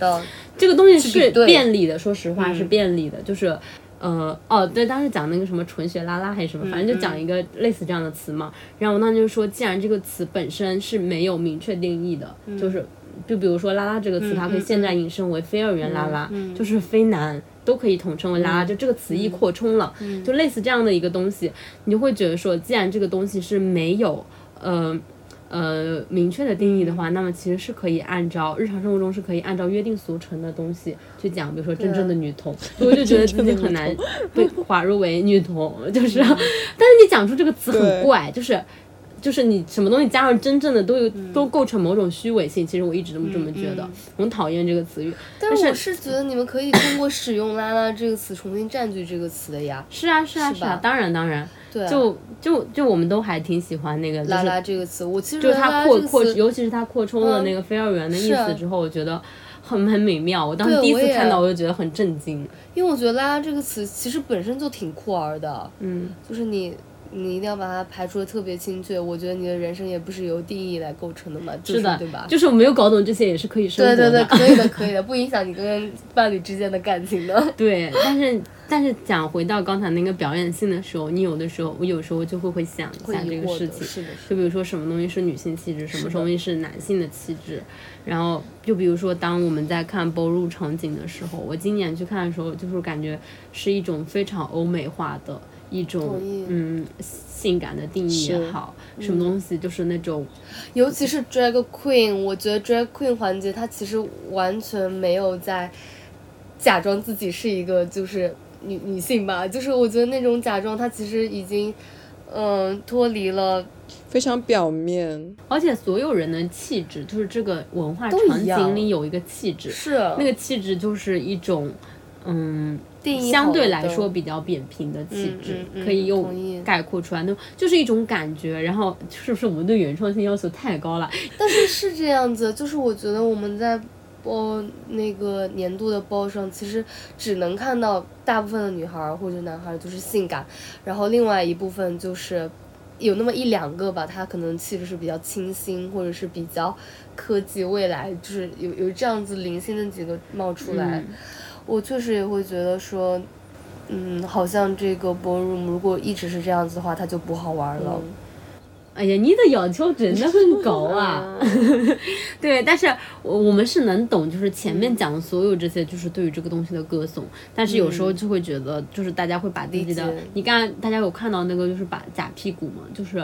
这个东西是便利的，说实话是嗯便利的，就是。呃哦，对，当时讲那个什么纯血拉拉还是什么，反正就讲一个类似这样的词嘛。然后我当时就说，既然这个词本身是没有明确定义的，就是就比如说拉拉这个词，它可以现在引申为非二元拉拉，就是非男都可以统称为拉拉，就这个词义扩充了，就类似这样的一个东西，你就会觉得说，既然这个东西是没有，呃。呃，明确的定义的话，那么其实是可以按照日常生活中是可以按照约定俗成的东西去讲，比如说真正的女同，<laughs> 我就觉得自己很难被划入为女同，就是，但是你讲出这个词很怪，就是。就是你什么东西加上真正的都有都构成某种虚伪性，其实我一直都这么觉得，我很讨厌这个词语。但是我是觉得你们可以通过使用“拉拉”这个词重新占据这个词的呀。<laughs> 是啊是啊是啊，当然当然。对。就就就我们都还挺喜欢那个“拉拉”这个词，我其实就是它扩扩，尤其是它扩充了那个非二元的意思之后，我觉得很很美妙。我当时第一次看到，我就觉得很震惊。因为我觉得“拉拉”这个词其实本身就挺酷儿的。嗯。就是你。你一定要把它排除的特别精确，我觉得你的人生也不是由定义来构成的嘛，就是的，对吧？就是我没有搞懂这些也是可以生活的，对对对，<laughs> 可以的，可以的，不影响你跟伴侣之间的感情的。对，但是但是讲回到刚才那个表演性的时候，你有的时候我有时候就会会想一下这个事情，是的，就比如说什么东西是女性气质，什么东西是男性的气质，然后就比如说当我们在看播入场景的时候，我今年去看的时候，就是感觉是一种非常欧美化的。一种嗯，性感的定义也好，什么东西就是那种，尤其是 drag queen，我觉得 drag queen 环节它其实完全没有在假装自己是一个就是女女性吧，就是我觉得那种假装它其实已经嗯脱离了非常表面，而且所有人的气质就是这个文化场景里有一个气质，是。那个气质就是一种嗯。相对来说比较扁平的气质，可以用概括出来，那就是一种感觉。然后是不是我们对原创性要求太高了？但是是这样子，就是我觉得我们在包那个年度的包上，其实只能看到大部分的女孩或者男孩就是性感，然后另外一部分就是有那么一两个吧，他可能气质是比较清新，或者是比较科技未来，就是有有这样子零星的几个冒出来。我确实也会觉得说，嗯，好像这个 ballroom 如果一直是这样子的话，它就不好玩了。哎呀，你的要求真的很高啊！<laughs> <laughs> 对，但是我我们是能懂，就是前面讲的所有这些，就是对于这个东西的歌颂。但是有时候就会觉得，就是大家会把自己的，你刚刚大家有看到那个，就是把假屁股嘛，就是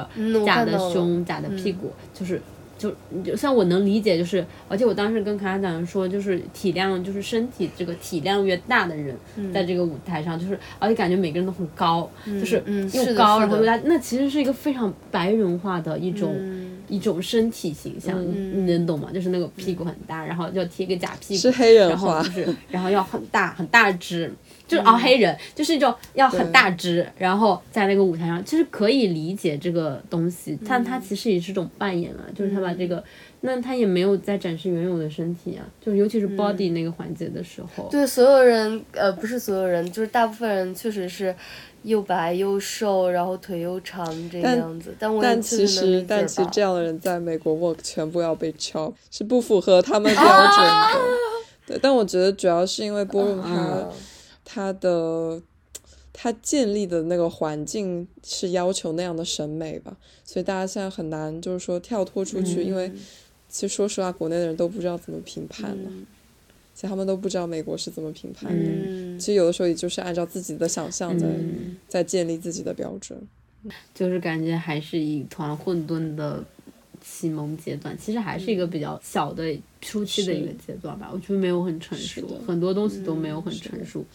假的胸、假的屁股，就是。就就像我能理解，就是而且我当时跟卡卡讲说，就是体量，就是身体这个体量越大的人，在这个舞台上，就是而且感觉每个人都很高，就是又高然后又大，那其实是一个非常白人化的一种一种身体形象，你能懂吗？就是那个屁股很大，然后要贴个假屁股，是黑人然后就是然后要很大很大只。就是熬黑人，就是一种要很大只，然后在那个舞台上，其实可以理解这个东西，但他其实也是种扮演啊，就是他把这个，那他也没有在展示原有的身体啊，就尤其是 body 那个环节的时候。对，所有人，呃，不是所有人，就是大部分人确实是又白又瘦，然后腿又长这个样子。但但其实但其实这样的人在美国 work 全部要被 chop，是不符合他们 <laughs> 标准的。对，但我觉得主要是因为波润他。他的他建立的那个环境是要求那样的审美吧，所以大家现在很难就是说跳脱出去，因为其实说实话，国内的人都不知道怎么评判了，其实他们都不知道美国是怎么评判的。其实有的时候也就是按照自己的想象在在建立自己的标准，就是感觉还是一团混沌的启蒙阶段，其实还是一个比较小的初期的一个阶段吧，我觉得没有很成熟，很多东西都没有很成熟。嗯，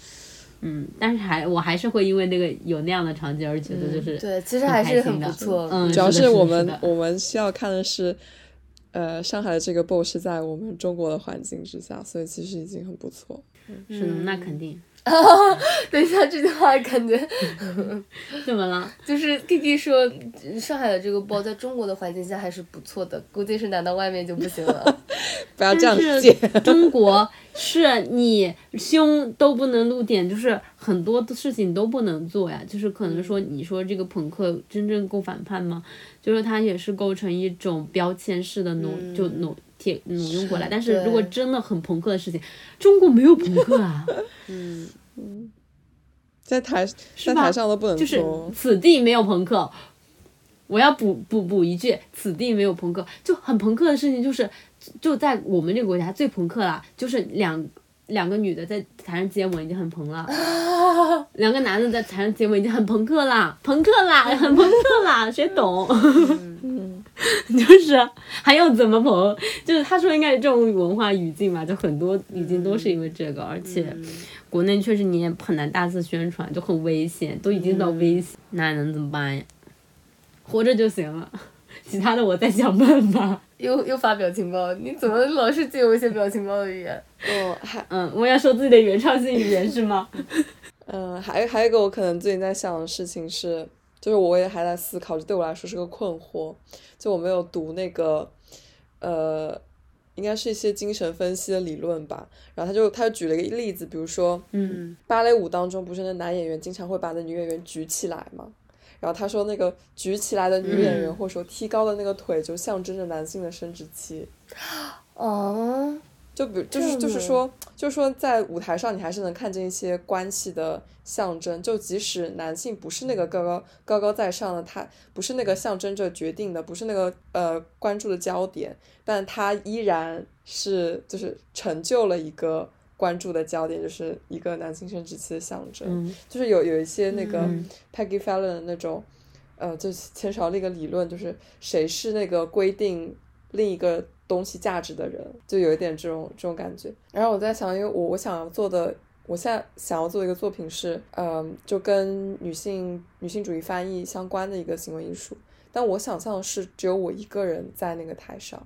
但是还我还是会因为那个有那样的场景而觉得就是对，其实还是很不错。嗯，主要是我们我们需要看的是，呃，上海的这个 BO 是在我们中国的环境之下，所以其实已经很不错。是的，那肯定。<laughs> 等一下，这句话感觉 <laughs> 怎么了？就是 K K 说上海的这个包在中国的环境下还是不错的，估计是拿到外面就不行了。<laughs> 不要这样接。中国是你胸都不能露点，就是很多的事情都不能做呀。就是可能说，你说这个朋克真正够反叛吗？就是它也是构成一种标签式的挪，就挪。贴挪用过来，但是如果真的很朋克的事情，中国没有朋克啊。<laughs> 嗯。嗯，在台在台上都不能就是此地没有朋克，我要补补补一句，此地没有朋克，就很朋克的事情，就是就在我们这个国家最朋克了，就是两两个女的在台上接吻已经很朋了，<laughs> 两个男的在台上接吻已经很朋克了，朋克啦，很朋克啦，谁懂？<laughs> <laughs> 就是还要怎么捧？就是他说应该是这种文化语境嘛，就很多语境都是因为这个，而且国内确实你也很难大肆宣传，就很危险，都已经到危险，那能怎么办呀？活着就行了，其他的我再想办法。又又发表情包，你怎么老是借用一些表情包的语言？哦，还嗯，我要说自己的原创性语言是吗？嗯，还还有一个我可能最近在想的事情是，就是我也还在思考，这对我来说是个困惑。就我没有读那个，呃，应该是一些精神分析的理论吧。然后他就他就举了一个例子，比如说，嗯，芭蕾舞当中不是那男演员经常会把那女演员举起来吗？然后他说那个举起来的女演员或者说踢高的那个腿就象征着男性的生殖器。哦，就比就是就是说就是说在舞台上你还是能看见一些关系的象征，就即使男性不是那个高高高高在上的，他不是那个象征着决定的，不是那个呃关注的焦点，但他依然是就是成就了一个关注的焦点，就是一个男性生殖器的象征。嗯就是有有一些那个嗯 Peggy Fallon 的那种，呃，就牵扯到那个理论，就是谁是那个规定另一个东西价值的人，就有一点这种这种感觉。然后我在想，因为我我想要做的，我现在想要做一个作品是，嗯、就跟女性女性主义翻译相关的一个行为艺术，但我想象的是只有我一个人在那个台上，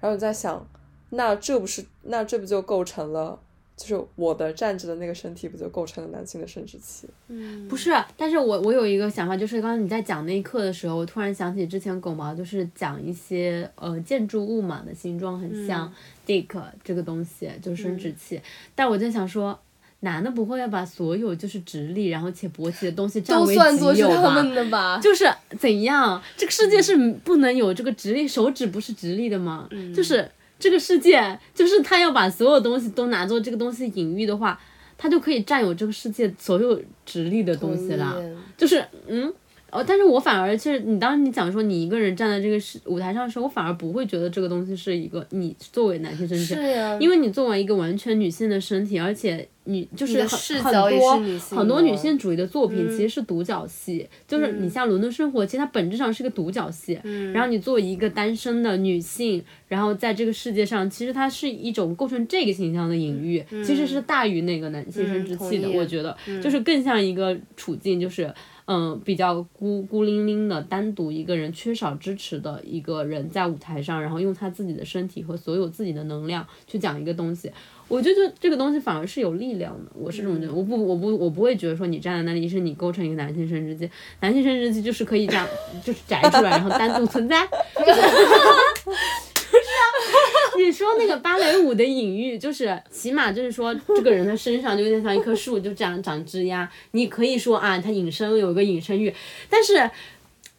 然后我在想，那这不是那这不就构成了？就是我的站着的那个身体，不就构成了男性的生殖器？嗯，不是，但是我我有一个想法，就是刚刚你在讲那一刻的时候，我突然想起之前狗毛就是讲一些呃建筑物嘛的形状很像 dick 这个东西，就是生殖器，但我在想说。男的不会要把所有就是直立然后且勃起的东西占都为算作是己有吧？他们的吧？就是怎样，这个世界是不能有这个直立，手指不是直立的吗？就是这个世界，就是他要把所有东西都拿作这个东西隐喻的话，他就可以占有这个世界所有直立的东西了。就是嗯。哦，但是我反而其实你当你讲说你一个人站在这个是舞台上的时候，我反而不会觉得这个东西是一个你作为男性身体，因为你作为一个完全女性的身体，而且你就是很多很多女性主义的作品嗯其实是独角戏，就是你像《伦敦生活》，其实它本质上是个独角戏。嗯然后你作为一个单身的女性，然后在这个世界上，其实它是一种构成这个形象的隐喻，其实是大于那个男性生殖器的。嗯我觉得就是更像一个处境，就是。嗯，比较孤孤零零的，单独一个人，缺少支持的一个人，在舞台上，然后用他自己的身体和所有自己的能量去讲一个东西。我觉得这个东西反而是有力量的，我是这么觉得。我不，我不，我不会觉得说你站在那里是你构成一个男性生殖器，男性生殖器就是可以这样，就是摘出来，然后单独存在。<laughs> <laughs> 你说那个芭蕾舞的隐喻，就是起码就是说，这个人的身上就有点像一棵树，就这样长枝丫。你可以说啊，他隐身有一个隐身欲，但是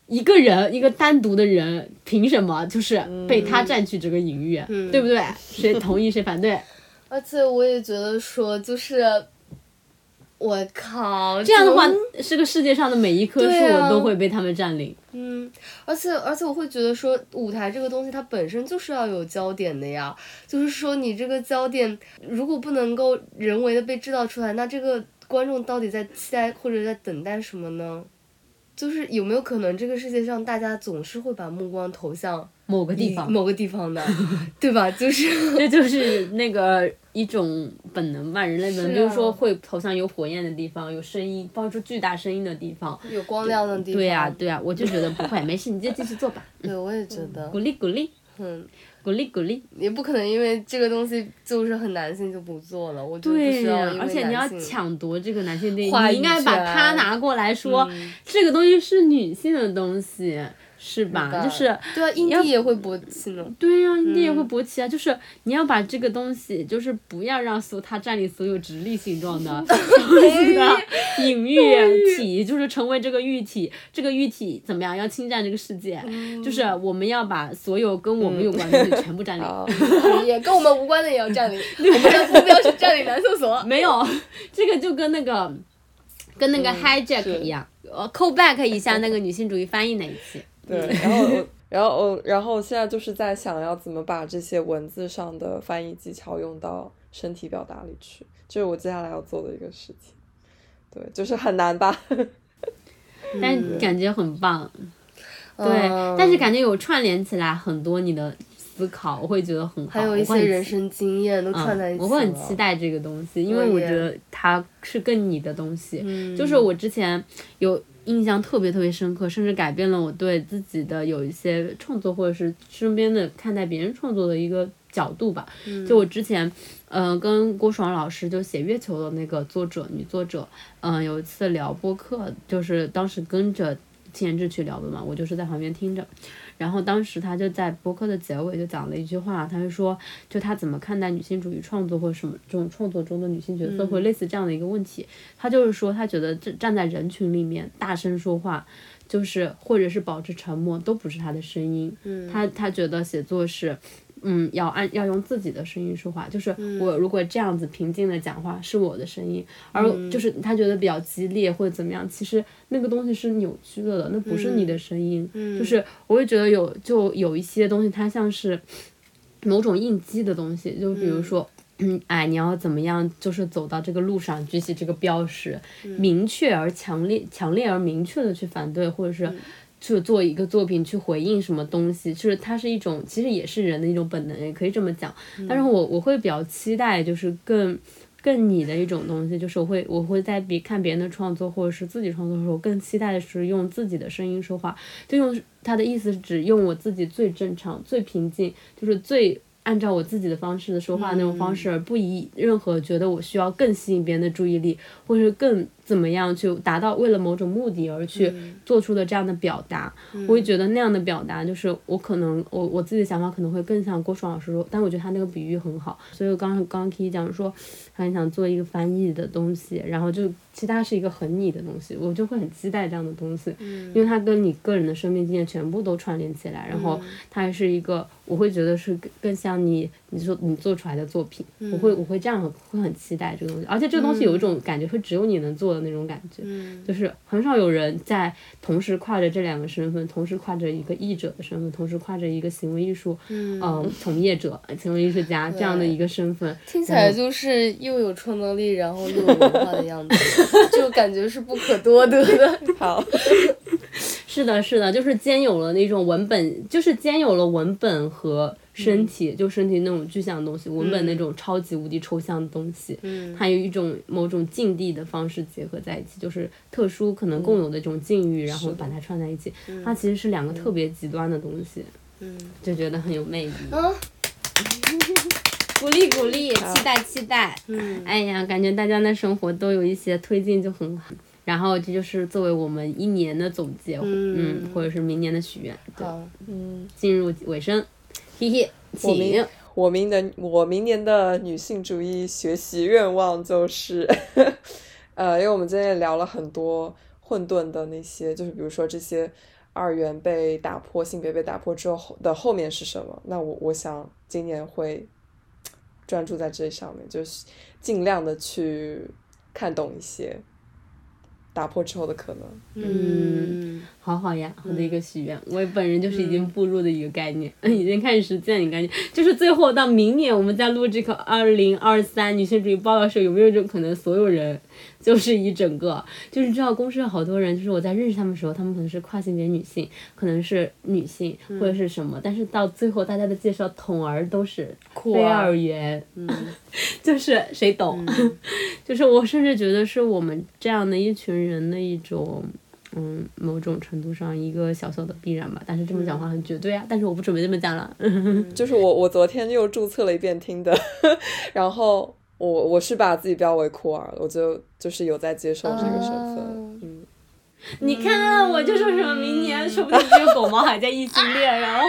一个人一个单独的人，凭什么就是被他占据这个隐喻，对不对？谁同意谁反对？而且我也觉得说，就是我靠，这样的话这个世界上的每一棵树都会被他们占领。嗯，而且而且我会觉得说，舞台这个东西它本身就是要有焦点的呀，就是说你这个焦点如果不能够人为的被制造出来，那这个观众到底在期待或者在等待什么呢？就是有没有可能这个世界上大家总是会把目光投向某个地方，某个地方的，对吧？就是 <laughs> 这就是那个一种本能吧，人类本能，是啊。比如说会投向有火焰的地方，有声音发出巨大声音的地方。有光亮的地方。对呀、对呀、我就觉得不会，没事，你就继续做吧，<laughs> 对，我也觉得。鼓，励鼓励，嗯，鼓励鼓励。也不可能因为这个东西就是很男性就不做了，我觉得不对呀、需要因为而且你要抢夺这个男性电影，你应该把它拿过来说，嗯。这个东西是女性的东西，是吧？就是对啊，印要地也会勃起呢。对呀、你也会嗯勃起啊，就是你要把这个东西，就是不要让所它占领所有直立形状的 <laughs> 东西的隐喻体，就是成为这个喻体，这个喻体怎么样？要侵占这个世界，嗯就是我们要把所有跟我们有关的东西全部占领。<laughs> 好，<laughs> 也跟我们无关的也要占领，我们的目标是占领男厕所。没有，这个就跟那个跟那个嗯 hijack 一样，呃，call back 一下那个女性主义翻译那一期。对，<laughs> 然后我，然后我，然后现在就是在想要怎么把这些文字上的翻译技巧用到身体表达里去，这是我接下来要做的一个事情。对，就是很难吧？<laughs> 但感觉很棒。对，但是感觉有串联起来很多你的思考，我会觉得很好。还有一些人生经验都串在一起我会很期待这个东西，因为我觉得它是更你的东西。就是我之前有印象特别特别深刻，甚至改变了我对自己的有一些创作，或者是身边的看待别人创作的一个角度吧。就我之前，嗯，跟郭爽老师就写月球的那个作者女作者，嗯，有一次聊播客，就是当时跟着。前置去聊的嘛，我就是在旁边听着，然后当时他就在播客的结尾就讲了一句话，他就说，就他怎么看待女性主义创作或什么这种创作中的女性角色，或类似这样的一个问题，他就是说他觉得这站在人群里面大声说话，就是或者是保持沉默都不是他的声音，他他觉得写作是。嗯，要按要用自己的声音说话，就是我如果这样子平静的讲话是我的声音，而就是他觉得比较激烈或者怎么样，其实那个东西是扭曲了的，那不是你的声音。就是我会觉得有就有一些东西，它像是某种应激的东西，就比如说，嗯，<clears throat> 哎，你要怎么样，就是走到这个路上举起这个标识，明确而强烈、强烈而明确的去反对，或者是。去做一个作品去回应什么东西，就是它是一种，其实也是人的一种本能，也可以这么讲。但是我我会比较期待，就是更更你的一种东西，就是我会我会在比看别人的创作或者是自己创作的时候，更期待的是用自己的声音说话，就用他的意思是指用我自己最正常、最平静，就是最。按照我自己的方式的说话那种方式，而不以任何觉得我需要更吸引别人的注意力，或是更怎么样去达到为了某种目的而去做出的这样的表达，我会觉得那样的表达就是我可能我我自己的想法可能会更像郭爽老师说，但我觉得他那个比喻很好，所以我刚刚可以讲说，很想做一个翻译的东西，然后就其他是一个很你的东西，我就会很期待这样的东西，因为它跟你个人的生命经验全部都串联起来，然后它还是一个。我会觉得是更更像你，你说你做出来的作品，我会我会这样会很期待这个东西，而且这个东西有一种感觉，会只有你能做的那种感觉，就是很少有人在同时跨着这两个身份，同时跨着一个译者的身份，同时跨着一个行为艺术，嗯，从业者、行为艺术家这样的一个身份，听起来就是又有创造力，然后又有文化的样子，<laughs> 就感觉是不可多得的。<laughs> 好。<laughs> 是的，是的，就是兼有了那种文本，就是兼有了文本和身体，就身体那种具象的东西，文本那种超级无敌抽象的东西，嗯，还有一种某种境地的方式结合在一起，就是特殊可能共有的这种境遇，然后把它串在一起，它其实是两个特别极端的东西，嗯，就觉得很有魅力，<laughs> 嗯，鼓励鼓励，期待期待，嗯，哎呀，感觉大家的生活都有一些推进就很好。然后这就是作为我们一年的总结，嗯，或者是明年的许愿，对，嗯，进入尾声，嘿嘿，请。我明的我明年的女性主义学习愿望就是，<laughs> 呃，因为我们今天也聊了很多混沌的那些，就是比如说这些二元被打破、性别被打破之后的后面是什么？那我我想今年会专注在这上面，就是尽量的去看懂一些。打破之后的可能，嗯，好好呀，好的一个许愿。我本人就是已经步入的一个概念，<laughs> 已经开始实践。一个概念就是最后到明年，我们在录这个二零二三女性主义报告时候，有没有一种可能，所有人？就是一整个，就是知道公司有好多人，就是我在认识他们的时候，他们可能是跨性别女性，可能是女性或者是什么，但是到最后大家的介绍统而都是非二元，嗯，就是 <laughs> 谁懂？<laughs> 就是我甚至觉得是我们这样的一群人的一种，嗯，某种程度上一个小小的必然吧。但是这么讲话很绝对啊，但是我不准备这么讲了。<laughs> 就是我我昨天又注册了一遍听的，然后。我我是把自己标为酷儿，我就就是有在接受这个身份，嗯。你看，我就说什么明年说不定这个狗毛还在异性恋，然后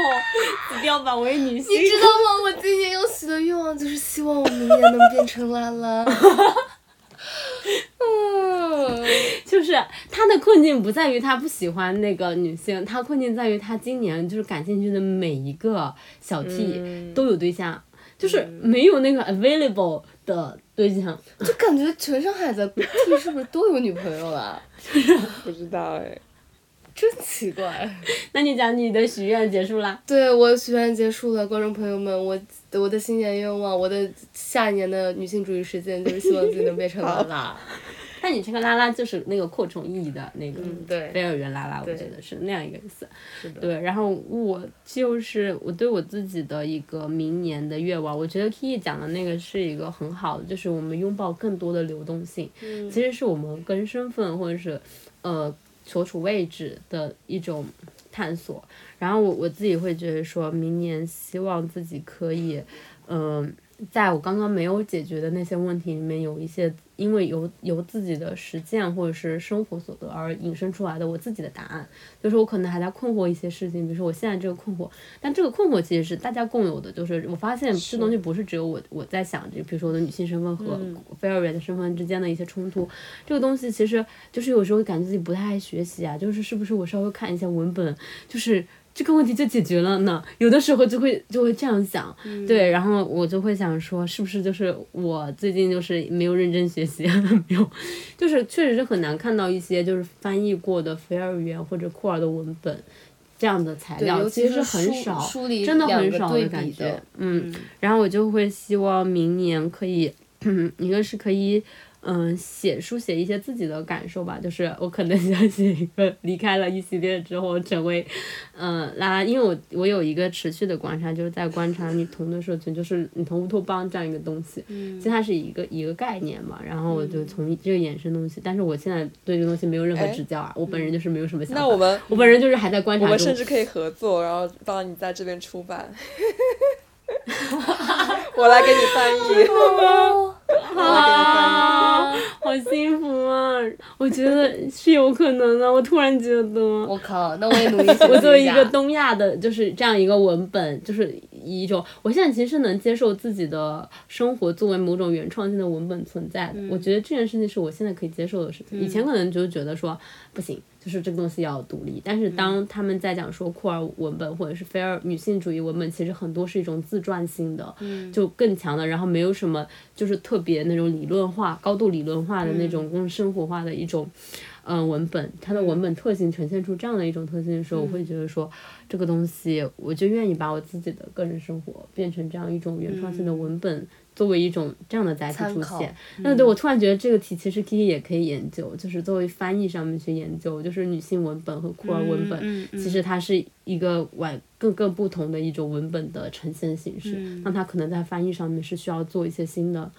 子标榜为女性。你知道吗？我今年有许多愿望就是希望我明年能变成拉拉。嗯，<laughs> 就是他的困境不在于他不喜欢那个女性，他困境在于他今年就是感兴趣的每一个小 T 都有对象，就是没有那个 available。的对象，<laughs> 就感觉全上海的 T 是不是都有女朋友了？<laughs> 不知道哎，真奇怪。<laughs> 那你讲你的许愿结束啦？对我许愿结束了，观众朋友们，我我的新年愿望，我的下一年的女性主义实践就是希望自己能变成拉拉。但你这个拉拉就是那个扩充意义的那个，非尔园拉拉，我觉得是那样一个意思。对，然后我就是我对我自己的一个明年的愿望，我觉得 Kiki 讲的那个是一个很好的，就是我们拥抱更多的流动性，嗯其实是我们跟身份或者是呃所处位置的一种探索。然后我我自己会觉得说，明年希望自己可以，嗯、在我刚刚没有解决的那些问题里面，有一些因为由由自己的实践或者是生活所得而引申出来的我自己的答案。就是我可能还在困惑一些事情，比如说我现在这个困惑，但这个困惑其实是大家共有的，就是我发现这东西不是只有我我在想，就比如说我的女性身份和非二元的身份之间的一些冲突，这个东西其实就是有时候感觉自己不太爱学习啊，就是是不是我稍微看一下文本，就是。这个问题就解决了呢，有的时候就会就会这样想，对，然后我就会想说，是不是就是我最近就是没有认真学习，<laughs> 没有，就是确实是很难看到一些就是翻译过的非二语言或者库尔的文本这样的材料，其实很少，真的很少的感觉的，嗯，然后我就会希望明年可以，<clears throat> 一个是可以。嗯，写书写一些自己的感受吧，就是我可能想写一个离开了一系列之后成为，嗯，拉，因为我我有一个持续的观察，就是在观察女同的社群，就是女同乌托邦这样一个东西，嗯其实它是一个一个概念嘛，然后我就从这个衍生东西，但是我现在对这个东西没有任何哎指教啊，我本人就是没有什么想法，那我们我本人就是还在观察中，我们甚至可以合作，然后帮你在这边出版。<laughs> 我来给你翻译。<laughs> 啊，好幸福啊！我觉得是有可能的，我突然觉得。我靠，那我也努力学习 <laughs> 我作为一个东亚的，就是这样一个文本，就是以一种，我现在其实能接受自己的生活作为某种原创性的文本存在的。我觉得这件事情是我现在可以接受的事情。以前可能就觉得说不行，就是这个东西要独立。但是当他们在讲说库尔文本或者是菲尔女性主义文本，其实很多是一种自传性的，就更强的，然后没有什么就是特别那种理论化、高度理论化的那种更生活化的一种。嗯，文本它的文本特性呈现出这样的一种特性的时候，我会觉得说，这个东西我就愿意把我自己的个人生活变成这样一种原创性的文本，作为一种这样的载体出现。那对我突然觉得这个题其实 Kiki 也可以研究，就是作为翻译上面去研究，就是女性文本和酷儿文本，嗯嗯其实它是一个完更更不同的一种文本的呈现形式，嗯那它可能在翻译上面是需要做一些新的。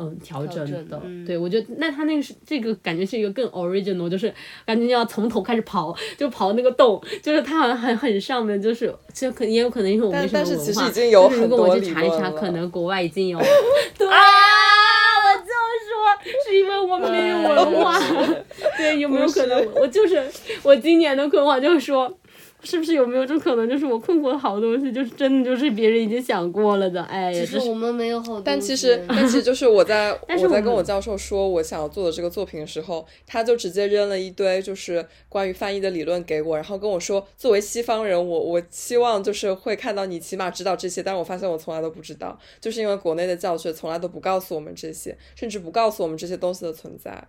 嗯，调整整的，嗯对我觉得那他那个是这个感觉是一个更 original，就是感觉要从头开始刨，就刨那个洞，就是他好像很很上面，就是其实可也有可能因为我没什么但但是文化，其实已经有就是如果我去查一查，可能国外已经有。<laughs> 对啊，我就说是因为我没有文化，<laughs> 对，有没有可能我就是我今年的困惑就是说。是不是有没有这种可能，就是我困惑的好东西，就是真的就是别人已经想过了的，哎，这是只是我们没有好东西。但其实，<laughs> 但其实就是我在 <laughs> 是我我在跟我教授说我想要做的这个作品的时候，他就直接扔了一堆就是关于翻译的理论给我，然后跟我说，作为西方人，我我希望就是会看到你起码知道这些，但是我发现我从来都不知道，就是因为国内的教学从来都不告诉我们这些，甚至不告诉我们这些东西的存在。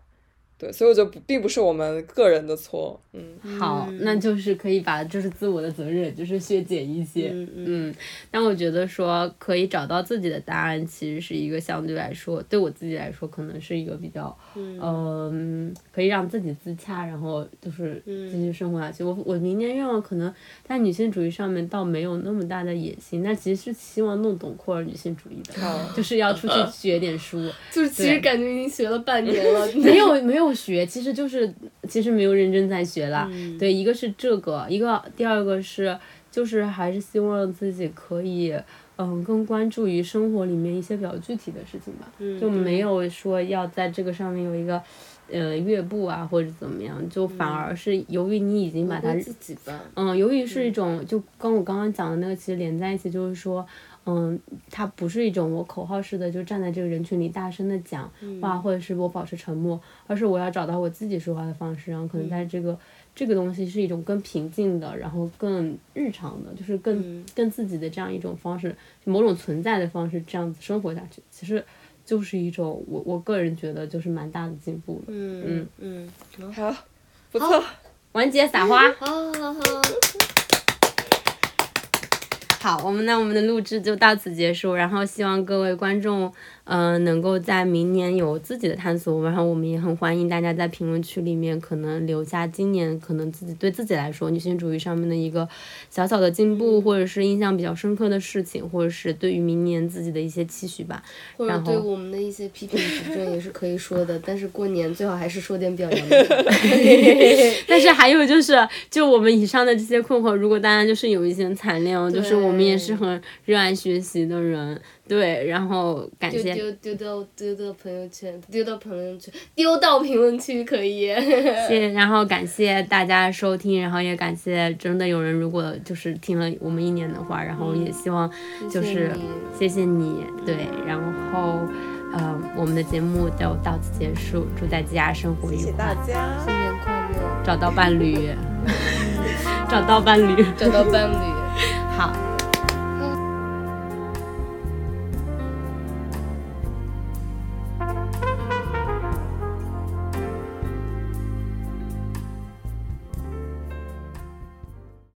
对，所以我觉得不并不是我们个人的错，嗯，好，那就是可以把就是自我的责任就是削减一些，嗯嗯，但我觉得说可以找到自己的答案，其实是一个相对来说对我自己来说可能是一个比较，嗯、可以让自己自洽，然后就是继续生活下去。我我明年愿望可能在女性主义上面倒没有那么大的野心，但其实是希望弄懂库尔女性主义的，好就是要出去学点书。<laughs> 就是其实感觉已经学了半年了，<laughs> 没有没有学，其实就是其实没有认真在学啦。嗯对，一个是这个，一个第二个是就是还是希望自己可以。嗯，更关注于生活里面一些比较具体的事情吧，嗯就没有说要在这个上面有一个，呃，乐步啊或者怎么样，就反而是由于你已经把它。嗯，由于是一种，就跟我刚刚讲的那个其实连在一起，就是说，嗯，它不是一种我口号式的就站在这个人群里大声的讲话，或者是我保持沉默，而是我要找到我自己说话的方式，然后可能在这个、这个东西是一种更平静的，然后更日常的，就是更、更自己的这样一种方式，某种存在的方式，这样子生活下去，其实就是一种我我个人觉得就是蛮大的进步的。嗯嗯嗯，好，不错，完结撒花。好好好，好，我们那我们的录制就到此结束，然后希望各位观众。嗯，能够在明年有自己的探索，然后我们也很欢迎大家在评论区里面可能留下今年可能自己对自己来说女性主义上面的一个小小的进步，或者是印象比较深刻的事情，或者是对于明年自己的一些期许吧。或者对我们的一些批评指正也是可以说的，但是过年最好还是说点表扬的。<laughs> 但是还有就是，就我们以上的这些困惑，如果大家就是有一些材料，就是我们也是很热爱学习的人。对，然后感谢。丢丢到丢到朋友圈，丢到朋友圈，丢到评论区可以。<laughs> <laughs> 谢，然后感谢大家收听，然后也感谢真的有人如果就是听了我们一年的话，然后也希望就是谢谢你，对，然后呃我们的节目就到此结束，祝大家生活愉快，谢谢大家，新年快乐，找到伴侣，<laughs> 找到伴侣，找到伴侣，好。